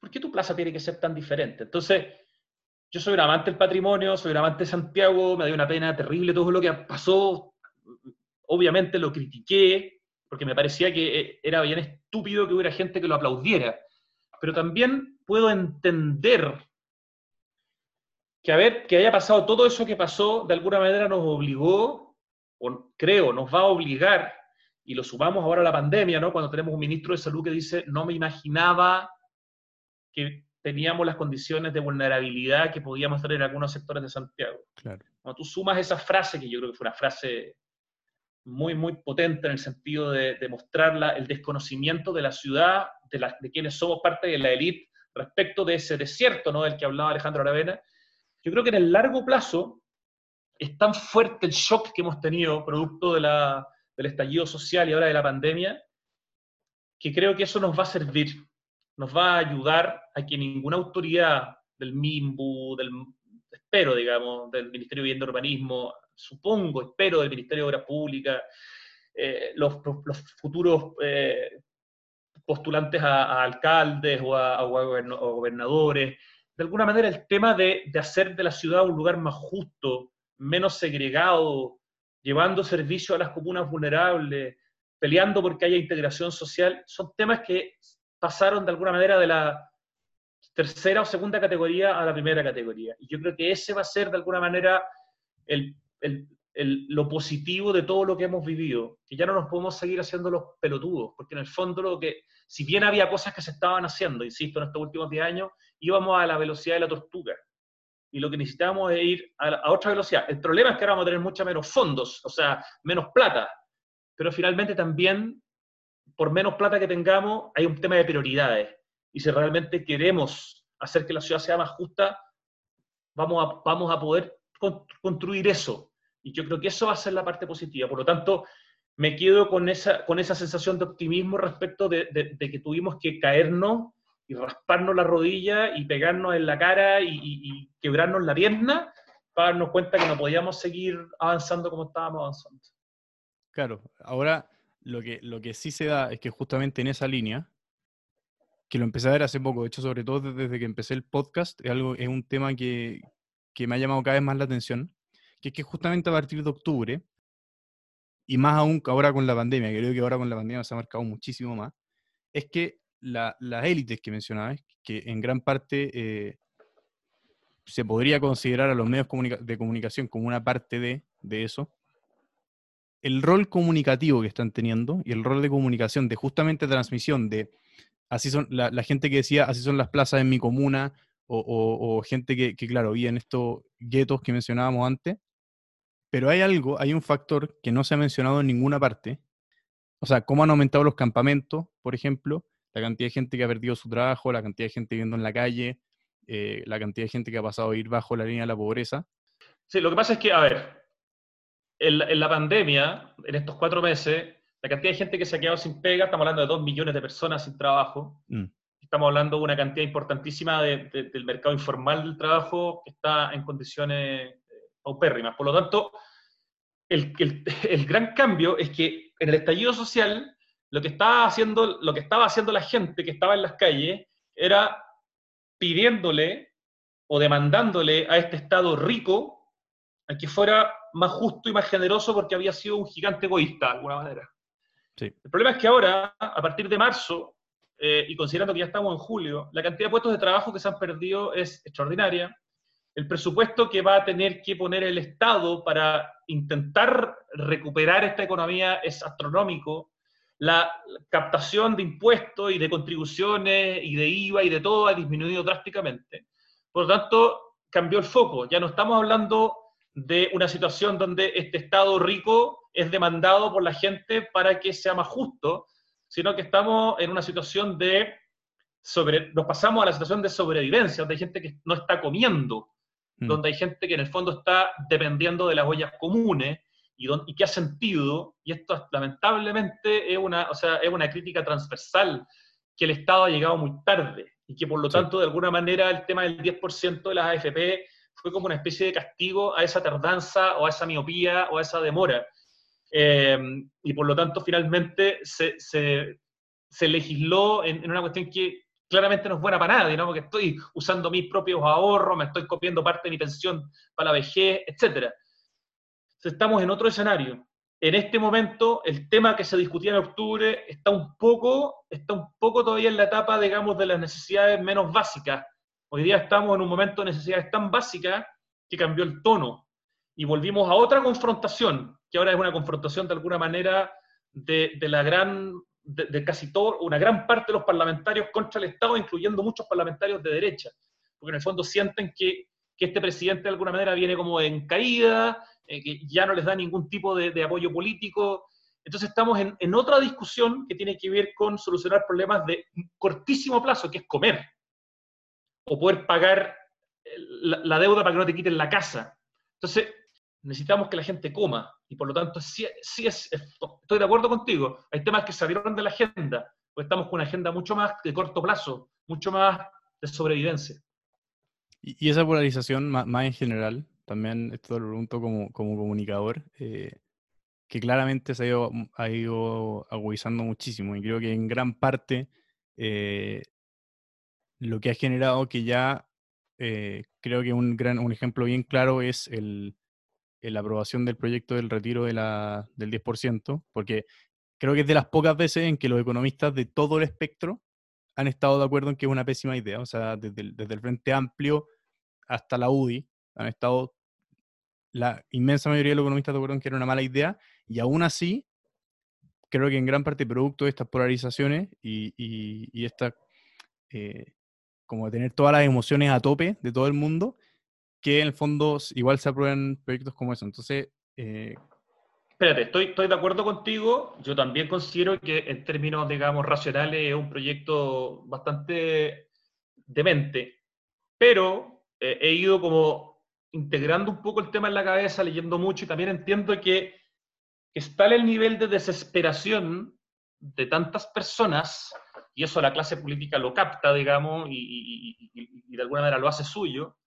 ¿Por qué tu plaza tiene que ser tan diferente? Entonces, yo soy un amante del patrimonio, soy un amante de Santiago, me dio una pena terrible todo lo que pasó. Obviamente lo critiqué, porque me parecía que eh, era bien estúpido que hubiera gente que lo aplaudiera. Pero también puedo entender que, a ver, que haya pasado todo eso que pasó, de alguna manera nos obligó o creo, nos va a obligar, y lo sumamos ahora a la pandemia, ¿no? Cuando tenemos un ministro de salud que dice, no me imaginaba que teníamos las condiciones de vulnerabilidad que podíamos tener en algunos sectores de Santiago. Claro. Cuando tú sumas esa frase, que yo creo que fue una frase muy, muy potente en el sentido de, de el desconocimiento de la ciudad, de, de quienes somos parte de la élite respecto de ese desierto, ¿no? Del que hablaba Alejandro Aravena. Yo creo que en el largo plazo es tan fuerte el shock que hemos tenido producto de la, del estallido social y ahora de la pandemia, que creo que eso nos va a servir, nos va a ayudar a que ninguna autoridad del MIMBU, del, espero, digamos, del Ministerio de Vivienda y Urbanismo, supongo, espero, del Ministerio de Obras Públicas, eh, los, futuros eh, postulantes a, alcaldes o a, gobernadores, de alguna manera el tema de, de hacer de la ciudad un lugar más justo, menos segregado, llevando servicio a las comunas vulnerables, peleando porque haya integración social, son temas que pasaron de alguna manera de la tercera o segunda categoría a la primera categoría. Y yo creo que ese va a ser de alguna manera el, lo positivo de todo lo que hemos vivido, que ya no nos podemos seguir haciendo los pelotudos, porque en el fondo lo que, si bien había cosas que se estaban haciendo, insisto, en estos últimos 10 años, íbamos a la velocidad de la tortuga y lo que necesitamos es ir a, otra velocidad. El problema es que ahora vamos a tener mucha menos fondos, o sea, menos plata, pero finalmente también, por menos plata que tengamos, hay un tema de prioridades. Y si realmente queremos hacer que la ciudad sea más justa, vamos a, vamos a poder construir eso. Y yo creo que eso va a ser la parte positiva. Por lo tanto, me quedo con esa, con esa sensación de optimismo respecto de, que tuvimos que caernos y rasparnos la rodilla y pegarnos en la cara y, quebrarnos la pierna para darnos cuenta que no podíamos seguir avanzando como estábamos avanzando. Claro, ahora lo que, lo que sí se da es que justamente en esa línea, que lo empecé a ver hace poco, de hecho sobre todo desde que empecé el podcast, es, algo, es un tema que, que me ha llamado cada vez más la atención, que es que justamente a partir de octubre, y más aún ahora con la pandemia, creo que ahora con la pandemia se ha marcado muchísimo más, es que las élites que mencionabas, que en gran parte eh, se podría considerar a los medios de comunicación como una parte de, de, eso, el rol comunicativo que están teniendo y el rol de comunicación, de justamente transmisión de, así son, la, gente que decía, así son las plazas en mi comuna, o, gente que, claro, vi en estos guetos que mencionábamos antes, pero hay algo, hay un factor que no se ha mencionado en ninguna parte. O sea, cómo han aumentado los campamentos, por ejemplo, la cantidad de gente que ha perdido su trabajo, la cantidad de gente viviendo en la calle, eh, la cantidad de gente que ha pasado a ir bajo la línea de la pobreza. Sí, lo que pasa es que, a ver, en la, pandemia, en estos cuatro meses, la cantidad de gente que se ha quedado sin pega, estamos hablando de dos millones de personas sin trabajo. Mm. Estamos hablando de una cantidad importantísima del mercado informal del trabajo que está en condiciones paupérrimas. Por lo tanto, el, el, gran cambio es que en el estallido social lo que, estaba haciendo, lo que estaba haciendo la gente que estaba en las calles era pidiéndole o demandándole a este Estado rico a que fuera más justo y más generoso porque había sido un gigante egoísta de alguna manera. Sí. El problema es que ahora, a partir de marzo, eh, y considerando que ya estamos en julio, la cantidad de puestos de trabajo que se han perdido es extraordinaria el presupuesto que va a tener que poner el Estado para intentar recuperar esta economía es astronómico. La captación de impuestos y de contribuciones y de IVA y de todo ha disminuido drásticamente. Por lo tanto, cambió el foco. Ya no estamos hablando de una situación donde este Estado rico es demandado por la gente para que sea más justo, sino que estamos en una situación de sobre, nos pasamos a la situación de sobrevivencia, donde hay gente que no está comiendo, Mm. donde hay gente que en el fondo está dependiendo de las huellas comunes y, y que ha sentido, y esto lamentablemente es una, o sea, es una crítica transversal, que el Estado ha llegado muy tarde y que por lo tanto de alguna manera el tema del 10% de las AFP fue como una especie de castigo a esa tardanza o a esa miopía o a esa demora. Eh, y por lo tanto finalmente se, se, se legisló en, en, una cuestión que claramente no es buena para nadie, ¿no? Porque estoy usando mis propios ahorros, me estoy copiando parte de mi pensión para la vejez, etc. estamos en otro escenario. En este momento, el tema que se discutía en octubre está un poco, está un poco todavía en la etapa, digamos, de las necesidades menos básicas. Hoy día estamos en un momento de necesidades tan básicas que cambió el tono. Y volvimos a otra confrontación, que ahora es una confrontación de alguna manera de, la gran de, casi todo, una gran parte de los parlamentarios contra el Estado, incluyendo muchos parlamentarios de derecha, porque en el fondo sienten que, este presidente de alguna manera viene como en caída, eh, que ya no les da ningún tipo de, de apoyo político. Entonces estamos en, en, otra discusión que tiene que ver con solucionar problemas de cortísimo plazo, que es comer, o poder pagar eh, la, deuda para que no te quiten la casa. Entonces, necesitamos que la gente coma y por lo tanto sí, sí es, estoy de acuerdo contigo, hay temas que salieron de la agenda, pues estamos con una agenda mucho más de corto plazo, mucho más de sobrevivencia. Y, esa polarización más, en general, también esto lo pregunto como, como comunicador, eh, que claramente se ha ido, ha ido agudizando muchísimo y creo que en gran parte eh, lo que ha generado que ya eh, creo que un, gran, un ejemplo bien claro es el, la aprobación del proyecto del retiro de la, del 10%, porque creo que es de las pocas veces en que los economistas de todo el espectro han estado de acuerdo en que es una pésima idea. O sea, desde el, desde el Frente Amplio hasta la UDI han estado la inmensa mayoría de los economistas de acuerdo en que era una mala idea, y aún así, creo que en gran parte producto de estas polarizaciones y, y, esta, eh, como tener todas las emociones a tope de todo el mundo, que en el fondo igual se aprueban proyectos como eso. Entonces... Eh, Espérate, estoy, estoy de acuerdo contigo. Yo también considero que en términos, digamos, racionales es un proyecto bastante demente, pero eh, he ido como integrando un poco el tema en la cabeza, leyendo mucho y también entiendo que está el nivel de desesperación de tantas personas, y eso la clase política lo capta, digamos, y, de alguna manera lo hace suyo,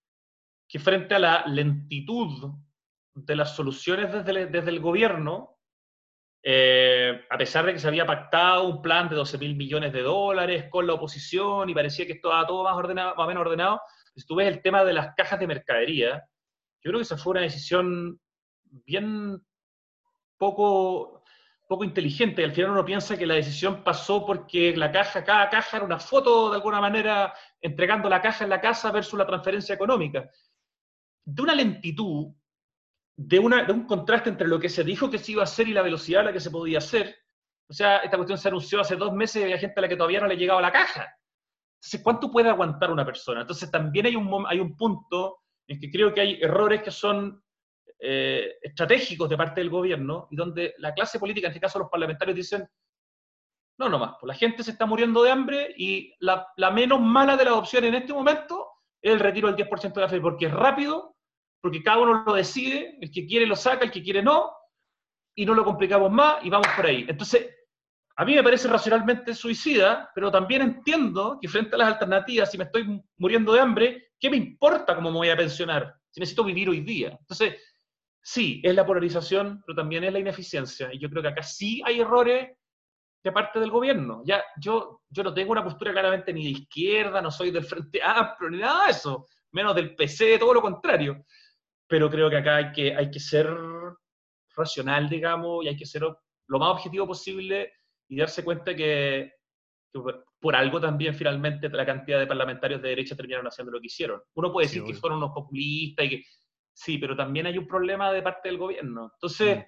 que frente a la lentitud de las soluciones desde el, desde el gobierno, eh, a pesar de que se había pactado un plan de 12 mil millones de dólares con la oposición y parecía que estaba todo más, ordenado, más o menos ordenado, si tú ves el tema de las cajas de mercadería, yo creo que esa fue una decisión bien poco, poco inteligente. Al final uno piensa que la decisión pasó porque la caja, cada caja era una foto de alguna manera entregando la caja en la casa versus la transferencia económica. De una lentitud, de, una, de un contraste entre lo que se dijo que se iba a hacer y la velocidad a la que se podía hacer. O sea, esta cuestión se anunció hace dos meses y había gente a la que todavía no le llegaba la caja. Entonces, ¿cuánto puede aguantar una persona? Entonces, también hay un, hay un punto en que creo que hay errores que son eh, estratégicos de parte del gobierno y donde la clase política, en este caso los parlamentarios, dicen, no, no más, pues la gente se está muriendo de hambre y la, la menos mala de las opciones en este momento es el retiro del 10% de la fe, porque es rápido, porque cada uno lo decide, el que quiere lo saca, el que quiere no, y no lo complicamos más y vamos por ahí. Entonces, a mí me parece racionalmente suicida, pero también entiendo que frente a las alternativas, si me estoy muriendo de hambre, ¿qué me importa cómo me voy a pensionar? Si necesito vivir hoy día. Entonces, sí, es la polarización, pero también es la ineficiencia. Y yo creo que acá sí hay errores de parte del gobierno. Ya, yo, yo no tengo una postura claramente ni de izquierda, no soy del Frente Amplio, ni nada de eso, menos del PC, todo lo contrario. Pero creo que acá hay que, hay que ser racional, digamos, y hay que ser lo más objetivo posible y darse cuenta que, por algo también finalmente la cantidad de parlamentarios de derecha terminaron haciendo lo que hicieron. Uno puede decir que fueron unos populistas y que sí, pero también hay un problema de parte del gobierno. Entonces, mm.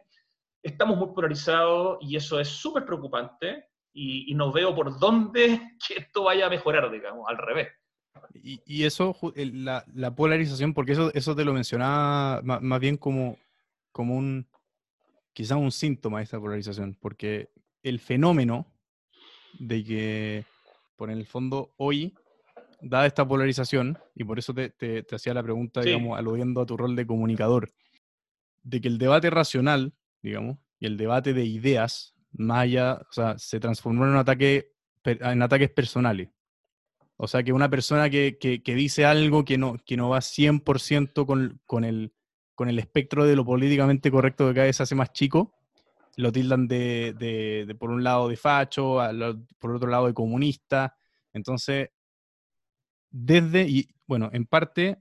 estamos muy polarizados y eso es súper preocupante y, no veo por dónde que esto vaya a mejorar, digamos, al revés. Y, eso, la, la, polarización, porque eso, eso te lo mencionaba más, más bien como, como un, quizá un síntoma de esta polarización, porque el fenómeno de que, por el fondo, hoy, dada esta polarización, y por eso te, hacía la pregunta, digamos, aludiendo a tu rol de comunicador, de que el debate racional, digamos, y el debate de ideas, más allá, o sea, se transformó en un ataque, en ataques personales. O sea, que una persona que, dice algo que no, que no va 100% con, con, el, con el espectro de lo políticamente correcto que cada vez se hace más chico, lo tildan de, por un lado de facho, por otro lado de comunista. Entonces, desde, y bueno, en parte,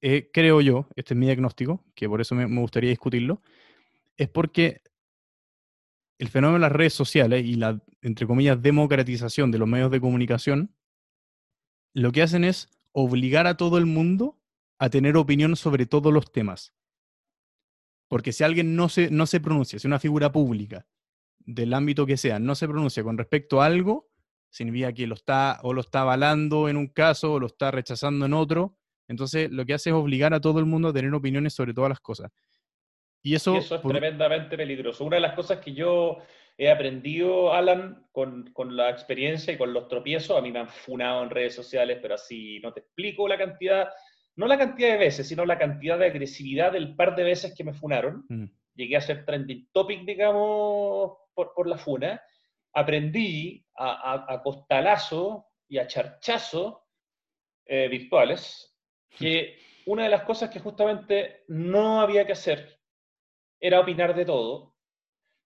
eh, creo yo, este es mi diagnóstico, que por eso me, gustaría discutirlo, es porque el fenómeno de las redes sociales y la, entre comillas, democratización de los medios de comunicación, lo que hacen es obligar a todo el mundo a tener opinión sobre todos los temas. Porque si alguien no se, no se pronuncia, si una figura pública del ámbito que sea no se pronuncia con respecto a algo, significa que lo está o lo está avalando en un caso o lo está rechazando en otro. Entonces, lo que hace es obligar a todo el mundo a tener opiniones sobre todas las cosas. Y eso, eso es tremendamente peligroso. Una de las cosas que yo he aprendido, Alan, con, con, la experiencia y con los tropiezos, a mí me han funado en redes sociales, pero así no te explico la cantidad no la cantidad de veces, sino la cantidad de agresividad del par de veces que me funaron. Mm. Llegué a ser trending topic, digamos, por, la funa. Aprendí a, costalazo y a charchazo eh, virtuales que una de las cosas que justamente no había que hacer era opinar de todo,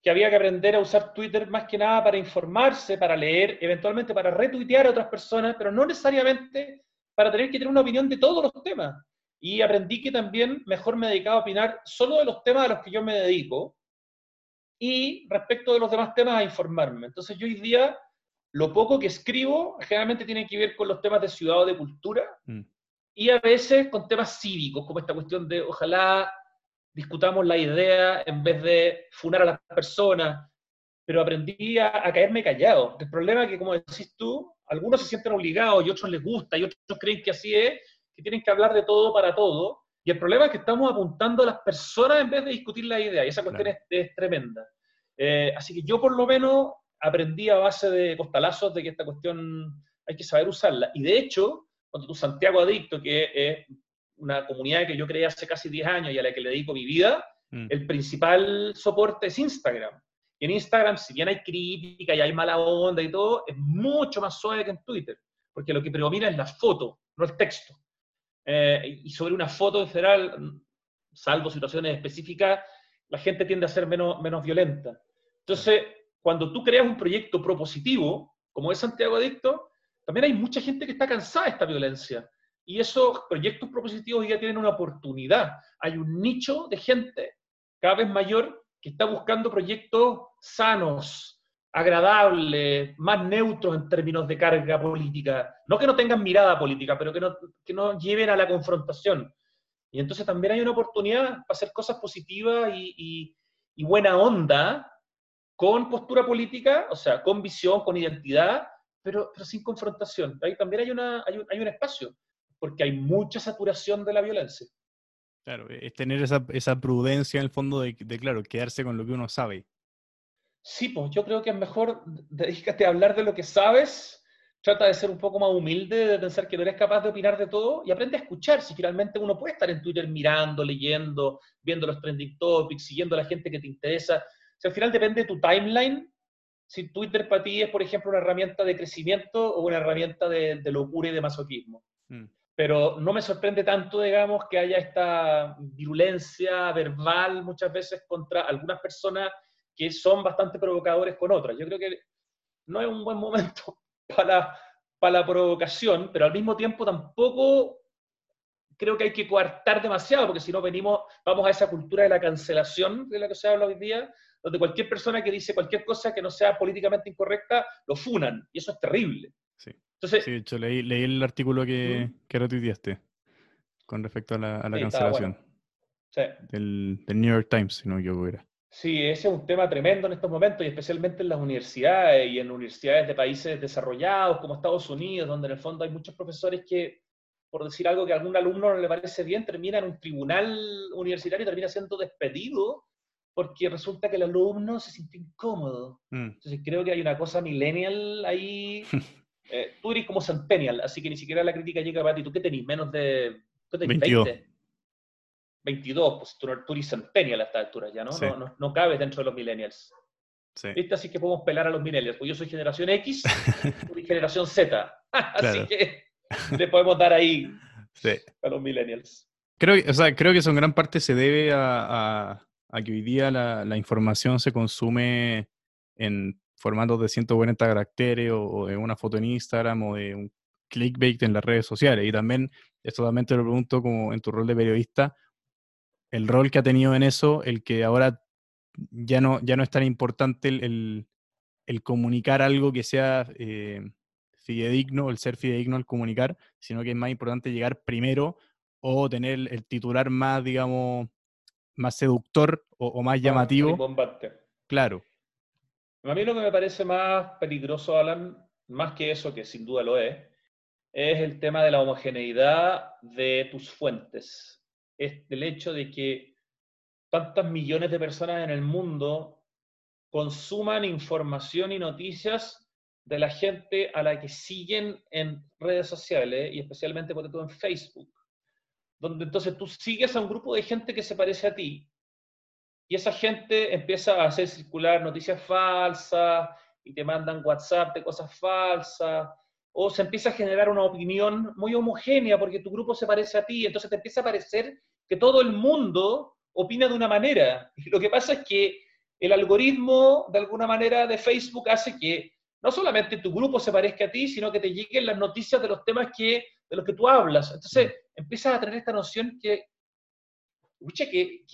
que había que aprender a usar Twitter más que nada para informarse, para leer, eventualmente para retuitear a otras personas, pero no necesariamente para tener que tener una opinión de todos los temas. Y aprendí que también mejor me dedicaba a opinar solo de los temas a los que yo me dedico y respecto de los demás temas a informarme. Entonces yo hoy día lo poco que escribo generalmente tiene que ver con los temas de ciudad o de cultura mm. y a veces con temas cívicos, como esta cuestión de ojalá discutamos la idea en vez de funar a las personas, pero aprendí a, a caerme callado. El problema es que, como decís tú, algunos se sienten obligados y otros les gusta y otros creen que así es, que tienen que hablar de todo para todo. Y el problema es que estamos apuntando a las personas en vez de discutir la idea, y esa cuestión es, tremenda. Eh, así que yo por lo menos aprendí a base de costalazos de que esta cuestión hay que saber usarla. Y de hecho, cuando tu Santiago Adicto, que es una comunidad que yo creé hace casi 10 años y a la que le dedico mi vida, Mm. el principal soporte es Instagram. Y en Instagram, si bien hay crítica y hay mala onda y todo, es mucho más suave que en Twitter, porque lo que predomina es la foto, no el texto. Eh, y sobre una foto en general, salvo situaciones específicas, la gente tiende a ser menos, menos violenta. Entonces, cuando tú creas un proyecto propositivo, como es Santiago Adicto, también hay mucha gente que está cansada de esta violencia. Y esos proyectos propositivos ya tienen una oportunidad. Hay un nicho de gente cada vez mayor que está buscando proyectos sanos, agradables, más neutros en términos de carga política. No que no tengan mirada política, pero que no, que no lleven a la confrontación. Y entonces también hay una oportunidad para hacer cosas positivas y, y, y buena onda con postura política, o sea, con visión, con identidad, pero, pero sin confrontación. Ahí también hay, una, hay, un, hay un espacio, porque hay mucha saturación de la violencia. Claro, es tener esa, esa prudencia en el fondo de, de, claro, quedarse con lo que uno sabe. Sí, pues yo creo que es mejor dedícate a hablar de lo que sabes, trata de ser un poco más humilde, de pensar que no eres capaz de opinar de todo y aprende a escuchar. Si finalmente uno puede estar en Twitter mirando, leyendo, viendo los trending topics, siguiendo a la gente que te interesa. Si al final depende de tu timeline, si Twitter para ti es, por ejemplo, una herramienta de crecimiento o una herramienta de, de locura y de masoquismo. Mm. Pero no me sorprende tanto, digamos, que haya esta virulencia verbal muchas veces contra algunas personas que son bastante provocadores con otras. Yo creo que no es un buen momento para, para la provocación, pero al mismo tiempo tampoco creo que hay que coartar demasiado, porque si no venimos, vamos a esa cultura de la cancelación de la que se habla hoy día, donde cualquier persona que dice cualquier cosa que no sea políticamente incorrecta, lo funan, y eso es terrible. Sí, Entonces, sí de hecho leí, leí el artículo que, ¿Mm? que retuiteaste con respecto a la, a la sí, cancelación bueno. sí. del, del, New York Times, si no yo era. Sí, ese es un tema tremendo en estos momentos y especialmente en las universidades y en universidades de países desarrollados como Estados Unidos, donde en el fondo hay muchos profesores que, por decir algo que a algún alumno no le parece bien, termina en un tribunal universitario y termina siendo despedido porque resulta que el alumno se siente incómodo. Mm. Entonces creo que hay una cosa millennial ahí. eh, tú eres como centennial, así que ni siquiera la crítica llega para ti. ¿Tú qué tenés? Menos de... ¿Qué tenés? 20. 22, pues tú, tú eres centennial a esta altura ya, ¿no? Sí. No, no, no cabes dentro de los millennials. Sí. ¿Viste? Así que podemos pelar a los millennials. Pues yo soy generación X, tú eres generación Z. así claro. que le podemos dar ahí sí. a los millennials. Creo, o sea, creo que eso en gran parte se debe a, a, a que hoy día la, la, información se consume en formatos de 140 caracteres o, o, de una foto en Instagram o de un clickbait en las redes sociales. Y también, esto también te lo pregunto como en tu rol de periodista, el rol que ha tenido en eso, el que ahora ya no, ya no es tan importante el, el, el comunicar algo que sea eh, fidedigno, el ser fidedigno al comunicar, sino que es más importante llegar primero o tener el titular más, digamos, más seductor o, o más llamativo. Bombante. Claro. A mí lo que me parece más peligroso, Alan, más que eso, que sin duda lo es, es el tema de la homogeneidad de tus fuentes. Es el hecho de que tantas millones de personas en el mundo consuman información y noticias de la gente a la que siguen en redes sociales y especialmente por todo en Facebook donde entonces tú sigues a un grupo de gente que se parece a ti y esa gente empieza a hacer circular noticias falsas y te mandan WhatsApp de cosas falsas o se empieza a generar una opinión muy homogénea porque tu grupo se parece a ti, entonces te empieza a parecer que todo el mundo opina de una manera. Lo que pasa es que el algoritmo, de alguna manera, de Facebook hace que no solamente tu grupo se parezca a ti, sino que te lleguen las noticias de los temas que, de los que tú hablas. Entonces, empiezas a tener esta noción que, que,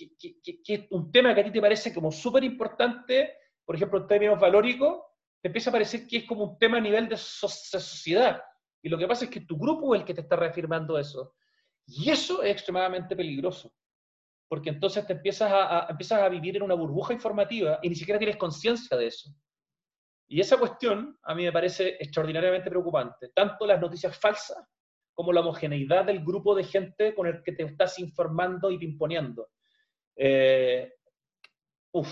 que un tema que a ti te parece como súper importante, por ejemplo, en términos valóricos, te empieza a parecer que es como un tema a nivel de sociedad. Y lo que pasa es que tu grupo es el que te está reafirmando eso. Y eso es extremadamente peligroso. Porque entonces te empiezas a, a, empiezas a vivir en una burbuja informativa y ni siquiera tienes conciencia de eso. Y esa cuestión a mí me parece extraordinariamente preocupante. Tanto las noticias falsas como la homogeneidad del grupo de gente con el que te estás informando y pimponiendo. Eh, uf,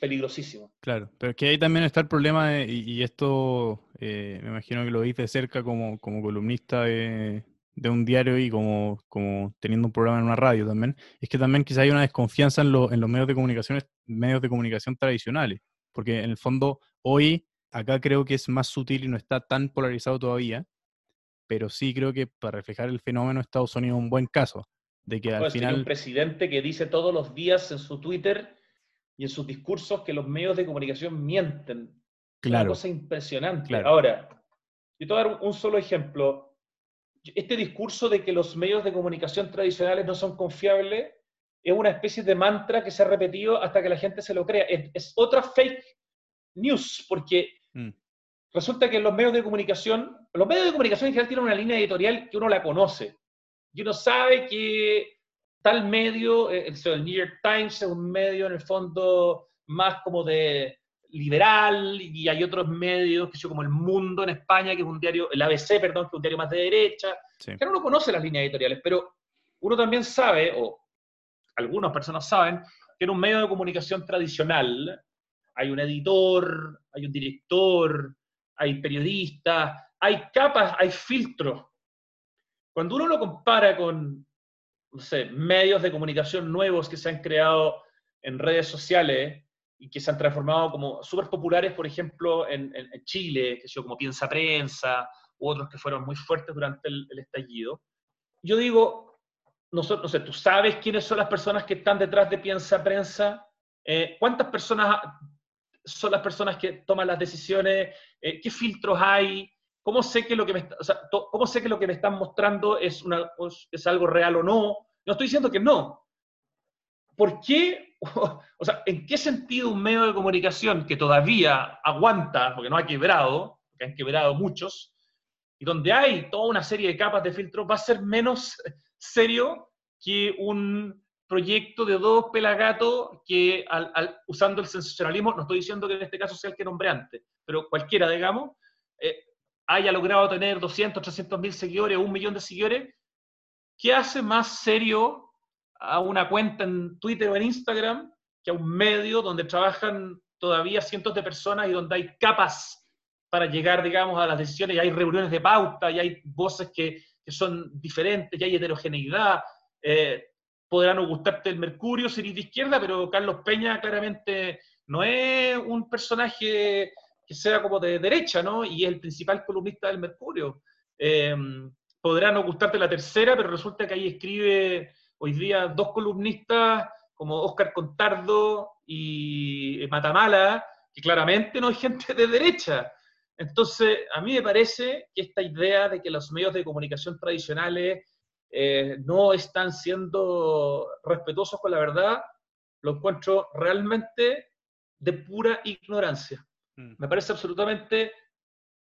peligrosísimo. Claro, pero es que ahí también está el problema, de, y, y, esto eh, me imagino que lo viste de cerca como, como columnista de, de un diario y como, como teniendo un programa en una radio también, es que también quizá hay una desconfianza en, en los medios de comunicación, medios de comunicación tradicionales, porque en el fondo hoy acá creo que es más sutil y no está tan polarizado todavía, pero sí creo que para reflejar el fenómeno Estados Unidos es un buen caso, de que al final... un presidente que dice todos los días en su Twitter y en sus discursos que los medios de comunicación mienten. Claro. Una cosa impresionante. Ahora, yo te voy a dar un solo ejemplo este discurso de que los medios de comunicación tradicionales no son confiables es una especie de mantra que se ha repetido hasta que la gente se lo crea. Es, otra fake news, porque mm. resulta que los medios de comunicación, los medios de comunicación en general tienen una línea editorial que uno la conoce. Y uno sabe que tal medio, eh, el New York Times es un medio en el fondo más como de liberal y hay otros medios, que como El Mundo en España, que es un diario, el ABC, perdón, que es un diario más de derecha, que uno conoce las líneas editoriales, pero uno también sabe, o algunas personas saben, que en un medio de comunicación tradicional hay un editor, hay un director, hay periodistas, hay capas, hay filtros. Cuando uno lo compara con, no sé, medios de comunicación nuevos que se han creado en redes sociales, y que se han transformado como súper populares, por ejemplo, en, Chile, que yo como Piensa Prensa, u otros que fueron muy fuertes durante el, estallido. Yo digo, no, sé, ¿tú sabes quiénes son las personas que están detrás de Piensa Prensa? Eh, ¿Cuántas personas son las personas que toman las decisiones? Eh, ¿Qué filtros hay? ¿Cómo sé, que lo que me, o sea, ¿Cómo sé que lo que me están mostrando es, una, es algo real o no? No estoy diciendo que no. ¿Por qué o sea, ¿en qué sentido un medio de comunicación que todavía aguanta, porque no ha quebrado, porque han quebrado muchos, y donde hay toda una serie de capas de filtro, va a ser menos serio que un proyecto de dos pelagatos que usando el sensacionalismo, no estoy diciendo que en este caso sea el que nombré antes, pero cualquiera, digamos, eh, haya logrado tener 200, 300 mil seguidores, un millón de seguidores, ¿qué hace más serio a una cuenta en Twitter o en Instagram que a un medio donde trabajan todavía cientos de personas y donde hay capas para llegar, digamos, a las decisiones, y hay reuniones de pauta, y hay voces que, son diferentes, y hay heterogeneidad. Eh, podrán gustarte el Mercurio, si de izquierda, pero Carlos Peña claramente no es un personaje que sea como de derecha, ¿no? Y es el principal columnista del Mercurio. Eh, podrá no gustarte la tercera, pero resulta que ahí escribe hoy día dos columnistas como Óscar Contardo y Matamala, que claramente no hay gente de derecha. Entonces, a mí me parece que esta idea de que los medios de comunicación tradicionales eh, no están siendo respetuosos con la verdad, lo encuentro realmente de pura ignorancia. Mm. Me parece absolutamente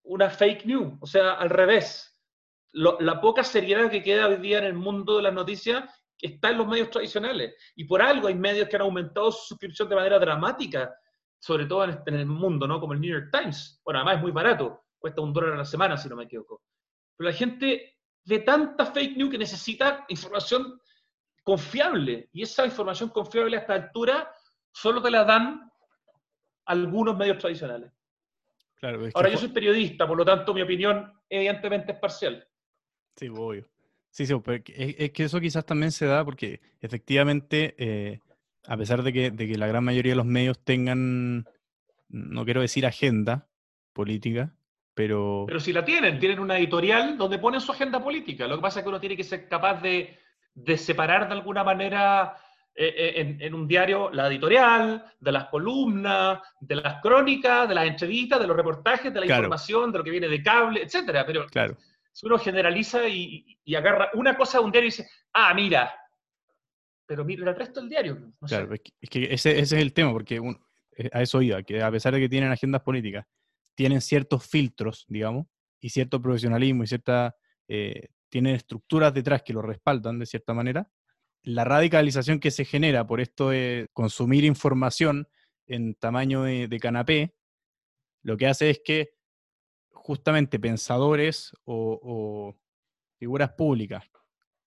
una fake news, o sea, al revés. La poca seriedad que queda hoy día en el mundo de las noticias está en los medios tradicionales. Y por algo hay medios que han aumentado su suscripción de manera dramática, sobre todo en, el mundo, ¿no? Como el New York Times. Bueno, además es muy barato, cuesta un dólar a la semana, si no me equivoco. Pero la gente ve tanta fake news que necesita información confiable. Y esa información confiable a esta altura solo te la dan algunos medios tradicionales. Claro, Ahora, yo soy periodista, por lo tanto, mi opinión evidentemente es parcial. Sí, obvio. Sí, sí, pues, es que eso quizás también se da porque efectivamente, eh, a pesar de que, de que la gran mayoría de los medios tengan, no quiero decir agenda política, pero... Pero si la tienen, tienen una editorial donde ponen su agenda política. Lo que pasa es que uno tiene que ser capaz de, separar de alguna manera eh, eh, en, un diario la editorial, de las columnas, de las crónicas, de las entrevistas, de los reportajes, de la información, de lo que viene de cable, etcétera. Pero claro si uno generaliza y, agarra una cosa de un diario y dice, ah, mira, pero mira el resto del diario. claro, es que, ese, es el tema, porque eh, a eso iba, que a pesar de que tienen agendas políticas, tienen ciertos filtros, digamos, y cierto profesionalismo y cierta, eh, tienen estructuras detrás que lo respaldan de cierta manera. La radicalización que se genera por esto de consumir información en tamaño de canapé, lo que hace es que justamente pensadores o, figuras públicas,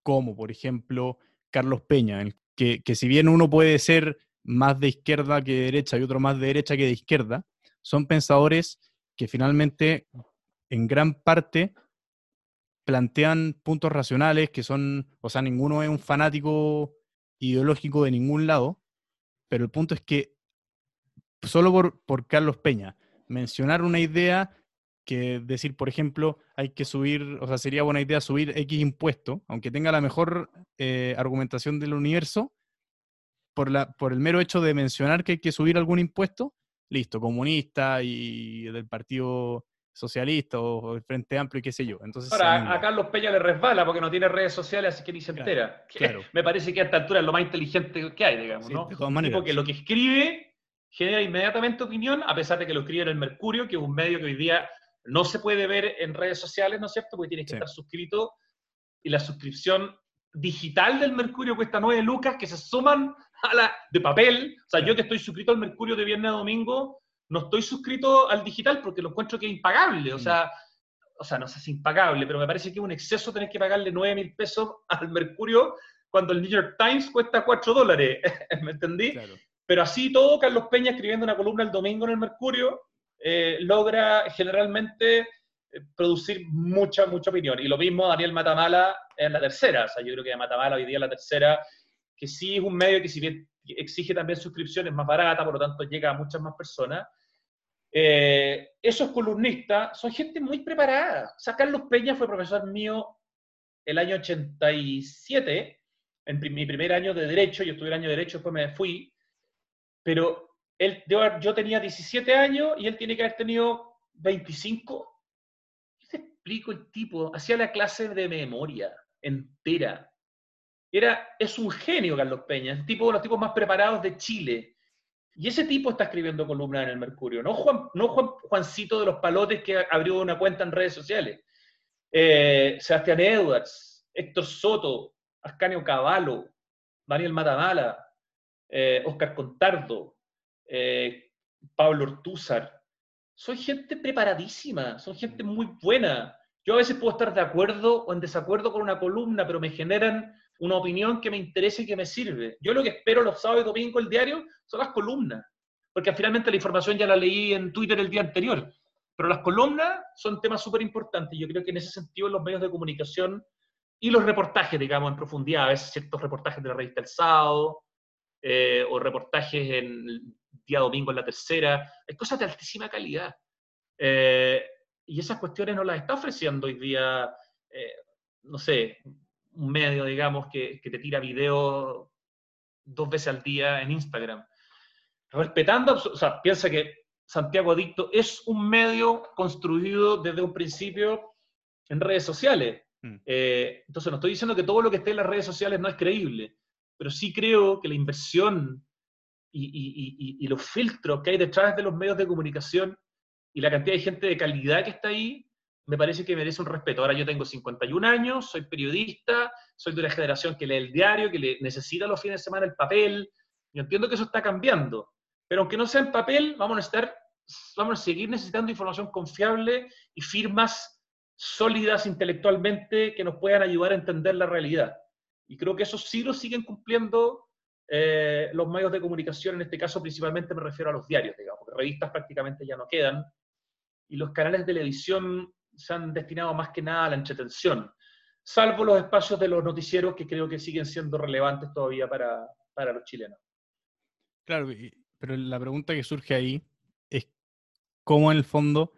como por ejemplo Carlos Peña, que, que si bien uno puede ser más de izquierda que de derecha y otro más de derecha que de izquierda, son pensadores que finalmente en gran parte plantean puntos racionales que son, o sea, ninguno es un fanático ideológico de ningún lado, pero el punto es que solo por, por Carlos Peña, mencionar una idea que decir, por ejemplo, hay que subir, o sea, sería buena idea subir X impuesto, aunque tenga la mejor eh, argumentación del universo, por, la, por el mero hecho de mencionar que hay que subir algún impuesto, listo, comunista y del Partido Socialista o del Frente Amplio y qué sé yo. Entonces, Ahora, a, Carlos Peña le resbala porque no tiene redes sociales, así que ni se entera. Claro. Me parece que a esta altura es lo más inteligente que hay, digamos, ¿no? De todas maneras. Porque lo que escribe genera inmediatamente opinión, a pesar de que lo escribe en el Mercurio, que es un medio que hoy día no se puede ver en redes sociales, ¿no es cierto? Porque tienes que estar suscrito y la suscripción digital del Mercurio cuesta 9 lucas que se suman a la de papel. O sea, yo que estoy suscrito al Mercurio de viernes a domingo, no estoy suscrito al digital porque lo encuentro que es impagable. O mm. sea, o sea, no sé si es impagable, pero me parece que es un exceso tener que pagarle 9 mil pesos al Mercurio cuando el New York Times cuesta 4 dólares. ¿Me entendí? Pero así todo, Carlos Peña escribiendo una columna el domingo en el Mercurio, eh, logra generalmente eh, producir mucha, mucha opinión. Y lo mismo Daniel Matamala en la tercera. O sea, yo creo que Matamala hoy día en la tercera, que sí es un medio que si bien exige también suscripciones más barata, por lo tanto llega a muchas más personas. Eh, esos columnistas son gente muy preparada. O sea, Carlos Peña fue profesor mío el año 87, en mi primer año de Derecho, yo estuve el año de Derecho, después me fui, pero él, yo, tenía 17 años y él tiene que haber tenido 25. ¿Qué te explico el tipo? Hacía la clase de memoria entera. Era, es un genio Carlos Peña, es tipo de los tipos más preparados de Chile. Y ese tipo está escribiendo columnas en el Mercurio, no, Juan, no Juan, Juancito de los Palotes que abrió una cuenta en redes sociales. Eh, Sebastián Edwards, Héctor Soto, Ascanio Cavallo, Daniel Matamala, eh, Oscar Contardo, eh, Pablo Ortúzar. Soy gente preparadísima, son gente muy buena. Yo a veces puedo estar de acuerdo o en desacuerdo con una columna, pero me generan una opinión que me interesa y que me sirve. Yo lo que espero los sábados y domingos el diario son las columnas, porque finalmente la información ya la leí en Twitter el día anterior. Pero las columnas son temas súper importantes. Yo creo que en ese sentido los medios de comunicación y los reportajes, digamos, en profundidad, a veces ciertos reportajes de la revista El Sábado, eh, o reportajes en día domingo en la tercera, es cosas de altísima calidad. Eh, y esas cuestiones no las está ofreciendo hoy día, eh, no sé, un medio, digamos, que, que te tira videos dos veces al día en Instagram. Respetando, o sea, piensa que Santiago Adicto es un medio construido desde un principio en redes sociales. Mm. Eh, entonces, no estoy diciendo que todo lo que esté en las redes sociales no es creíble, pero sí creo que la inversión y, los filtros que hay detrás de los medios de comunicación y la cantidad de gente de calidad que está ahí, me parece que merece un respeto. Ahora yo tengo 51 años, soy periodista, soy de una generación que lee el diario, que le necesita los fines de semana el papel. Yo entiendo que eso está cambiando, pero aunque no sea en papel, vamos a estar, vamos a seguir necesitando información confiable y firmas sólidas intelectualmente que nos puedan ayudar a entender la realidad. Y creo que esos sí siguen cumpliendo eh, los medios de comunicación, en este caso principalmente me refiero a los diarios, digamos, porque revistas prácticamente ya no quedan, y los canales de televisión se han destinado más que nada a la entretención, salvo los espacios de los noticieros que creo que siguen siendo relevantes todavía para, para los chilenos. Claro, pero la pregunta que surge ahí es cómo en el fondo,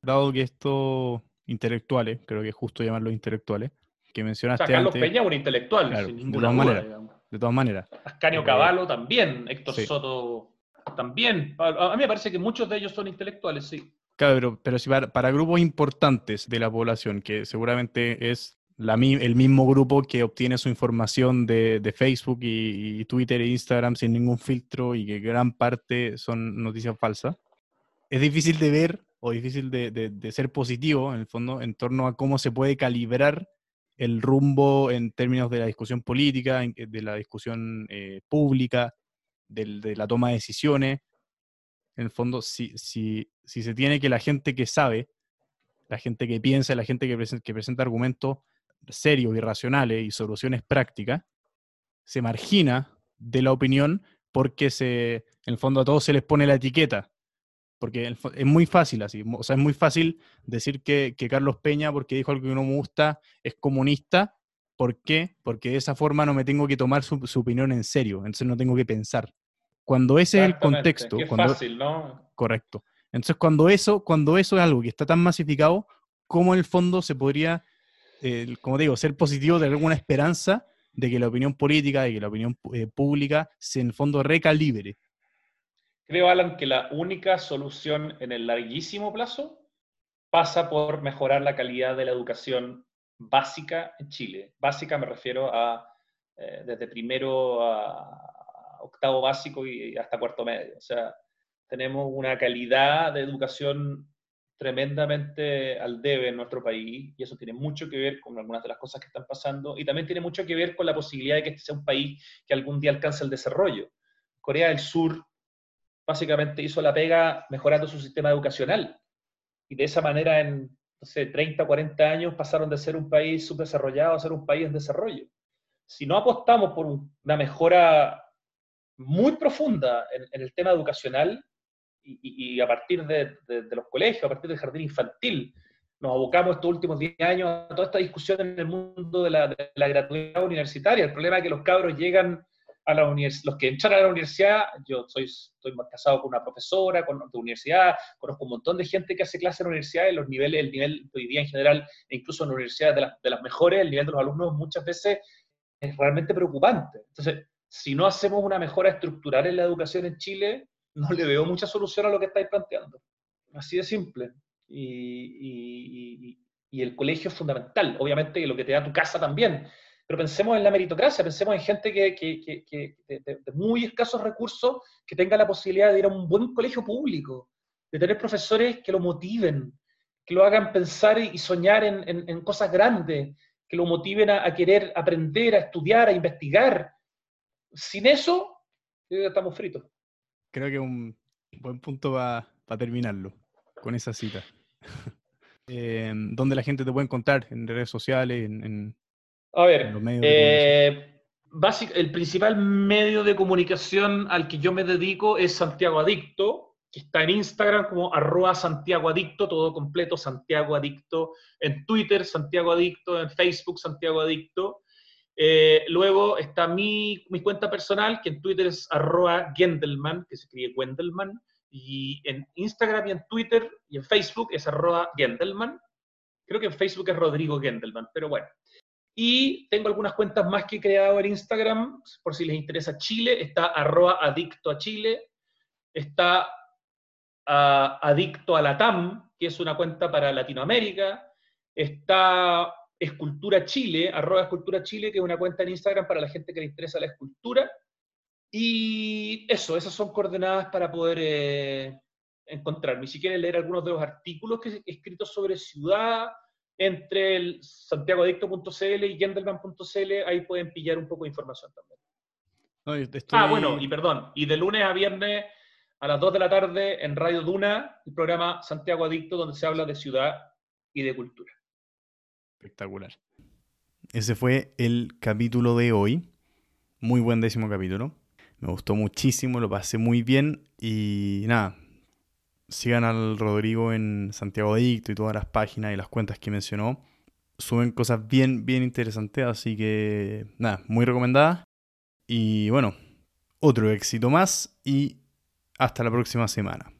dado que estos intelectuales, creo que es justo llamarlos intelectuales, que mencionaste. O sea, Carlos Peña es un intelectual, sin ninguna duda, de todas maneras. Ascanio Cavallo también, Héctor Soto también. A, mí me parece que muchos de ellos son intelectuales, sí. Claro, pero, si para, grupos importantes de la población, que seguramente es la, el mismo grupo que obtiene su información de, Facebook y, Twitter e Instagram sin ningún filtro y que gran parte son noticias falsas, es difícil de ver o difícil de, de ser positivo en el fondo en torno a cómo se puede calibrar el rumbo en términos de la discusión política, de la discusión eh, pública, de la toma de decisiones. En el fondo, si, si, si, se tiene que la gente que sabe, la gente que piensa, la gente que, presenta, que presenta argumentos serios y racionales y soluciones prácticas, se margina de la opinión porque se, en el fondo a todos se les pone la etiqueta porque es muy fácil así, o sea, es muy fácil decir que, Carlos Peña, porque dijo algo que no me gusta, es comunista. ¿Por qué? Porque de esa forma no me tengo que tomar su, opinión en serio, entonces no tengo que pensar. Cuando ese es el contexto... Es cuando, fácil, ¿no? Correcto. Entonces, cuando eso, cuando eso es algo que está tan masificado, ¿cómo en el fondo se podría, como digo, ser positivo de alguna esperanza de que la opinión política, de que la opinión eh, pública se en el fondo recalibre? Creo, Alan, que la única solución en el larguísimo plazo pasa por mejorar la calidad de la educación básica en Chile. Básica me refiero a eh, desde primero a octavo básico y hasta cuarto medio. O sea, tenemos una calidad de educación tremendamente al debe en nuestro país y eso tiene mucho que ver con algunas de las cosas que están pasando y también tiene mucho que ver con la posibilidad de que este sea un país que algún día alcance el desarrollo. Corea del Sur básicamente hizo la pega mejorando su sistema educacional. Y de esa manera, en no sé, 30, 40 años, pasaron de ser un país subdesarrollado a ser un país en desarrollo. Si no apostamos por una mejora muy profunda en, el tema educacional y, a partir de, los colegios, a partir del jardín infantil, nos abocamos estos últimos 10 años a toda esta discusión en el mundo de la, de la gratuidad universitaria. El problema es que los cabros llegan a la los que entran a la universidad, yo soy, estoy casado con una profesora con, de universidad, conozco un montón de gente que hace clase en la universidad, y los niveles, el nivel hoy día en general, e incluso en universidades de, de las mejores, el nivel de los alumnos muchas veces es realmente preocupante. Entonces, si no hacemos una mejora estructural en la educación en Chile, no le veo mucha solución a lo que estáis planteando. Así de simple. Y, y, y, el colegio es fundamental. Obviamente lo que te da tu casa también pero pensemos en la meritocracia, pensemos en gente que, que, de, muy escasos recursos que tenga la posibilidad de ir a un buen colegio público, de tener profesores que lo motiven, que lo hagan pensar y soñar en, cosas grandes, que lo motiven a, querer aprender, a estudiar, a investigar. Sin eso, estamos fritos. Creo que un buen punto para terminarlo, con esa cita. eh, ¿Dónde la gente te puede encontrar? ¿En redes sociales? en, a ver, eh, el principal medio de comunicación al que yo me dedico es Santiago Adicto, que está en Instagram como arroba Santiago Adicto, todo completo, Santiago Adicto, en Twitter Santiago Adicto, en Facebook Santiago Adicto. Eh, luego está mi, mi, cuenta personal, que en Twitter es arroba Gendelman, que se escribe Wendelman, y en Instagram y en Twitter y en Facebook es arroba Gendelman. Creo que en Facebook es Rodrigo Gendelman, pero bueno. Y tengo algunas cuentas más que he creado en Instagram, por si les interesa Chile. Está arroba adicto a Chile. Está uh, adicto a que es una cuenta para Latinoamérica. Está Escultura Chile, arroba Escultura Chile, que es una cuenta en Instagram para la gente que le interesa la escultura. Y eso, esas son coordenadas para poder eh, encontrarme. Si quieren leer algunos de los artículos que he escrito sobre ciudad, entre el santiagoadicto.cl y gendelman.cl, ahí pueden pillar un poco de información también. Ah, bueno, y perdón, y de lunes a viernes a las 2 de la tarde en Radio Duna, el programa Santiago Adicto, donde se habla de ciudad y de cultura. Espectacular. Ese fue el capítulo de hoy. Muy buen décimo capítulo. Me gustó muchísimo, lo pasé muy bien y nada, sigan al Rodrigo en Santiago Adicto y todas las páginas y las cuentas que mencionó. Suben cosas bien, bien interesantes, así que nada, muy recomendada. Y bueno, otro éxito más y hasta la próxima semana.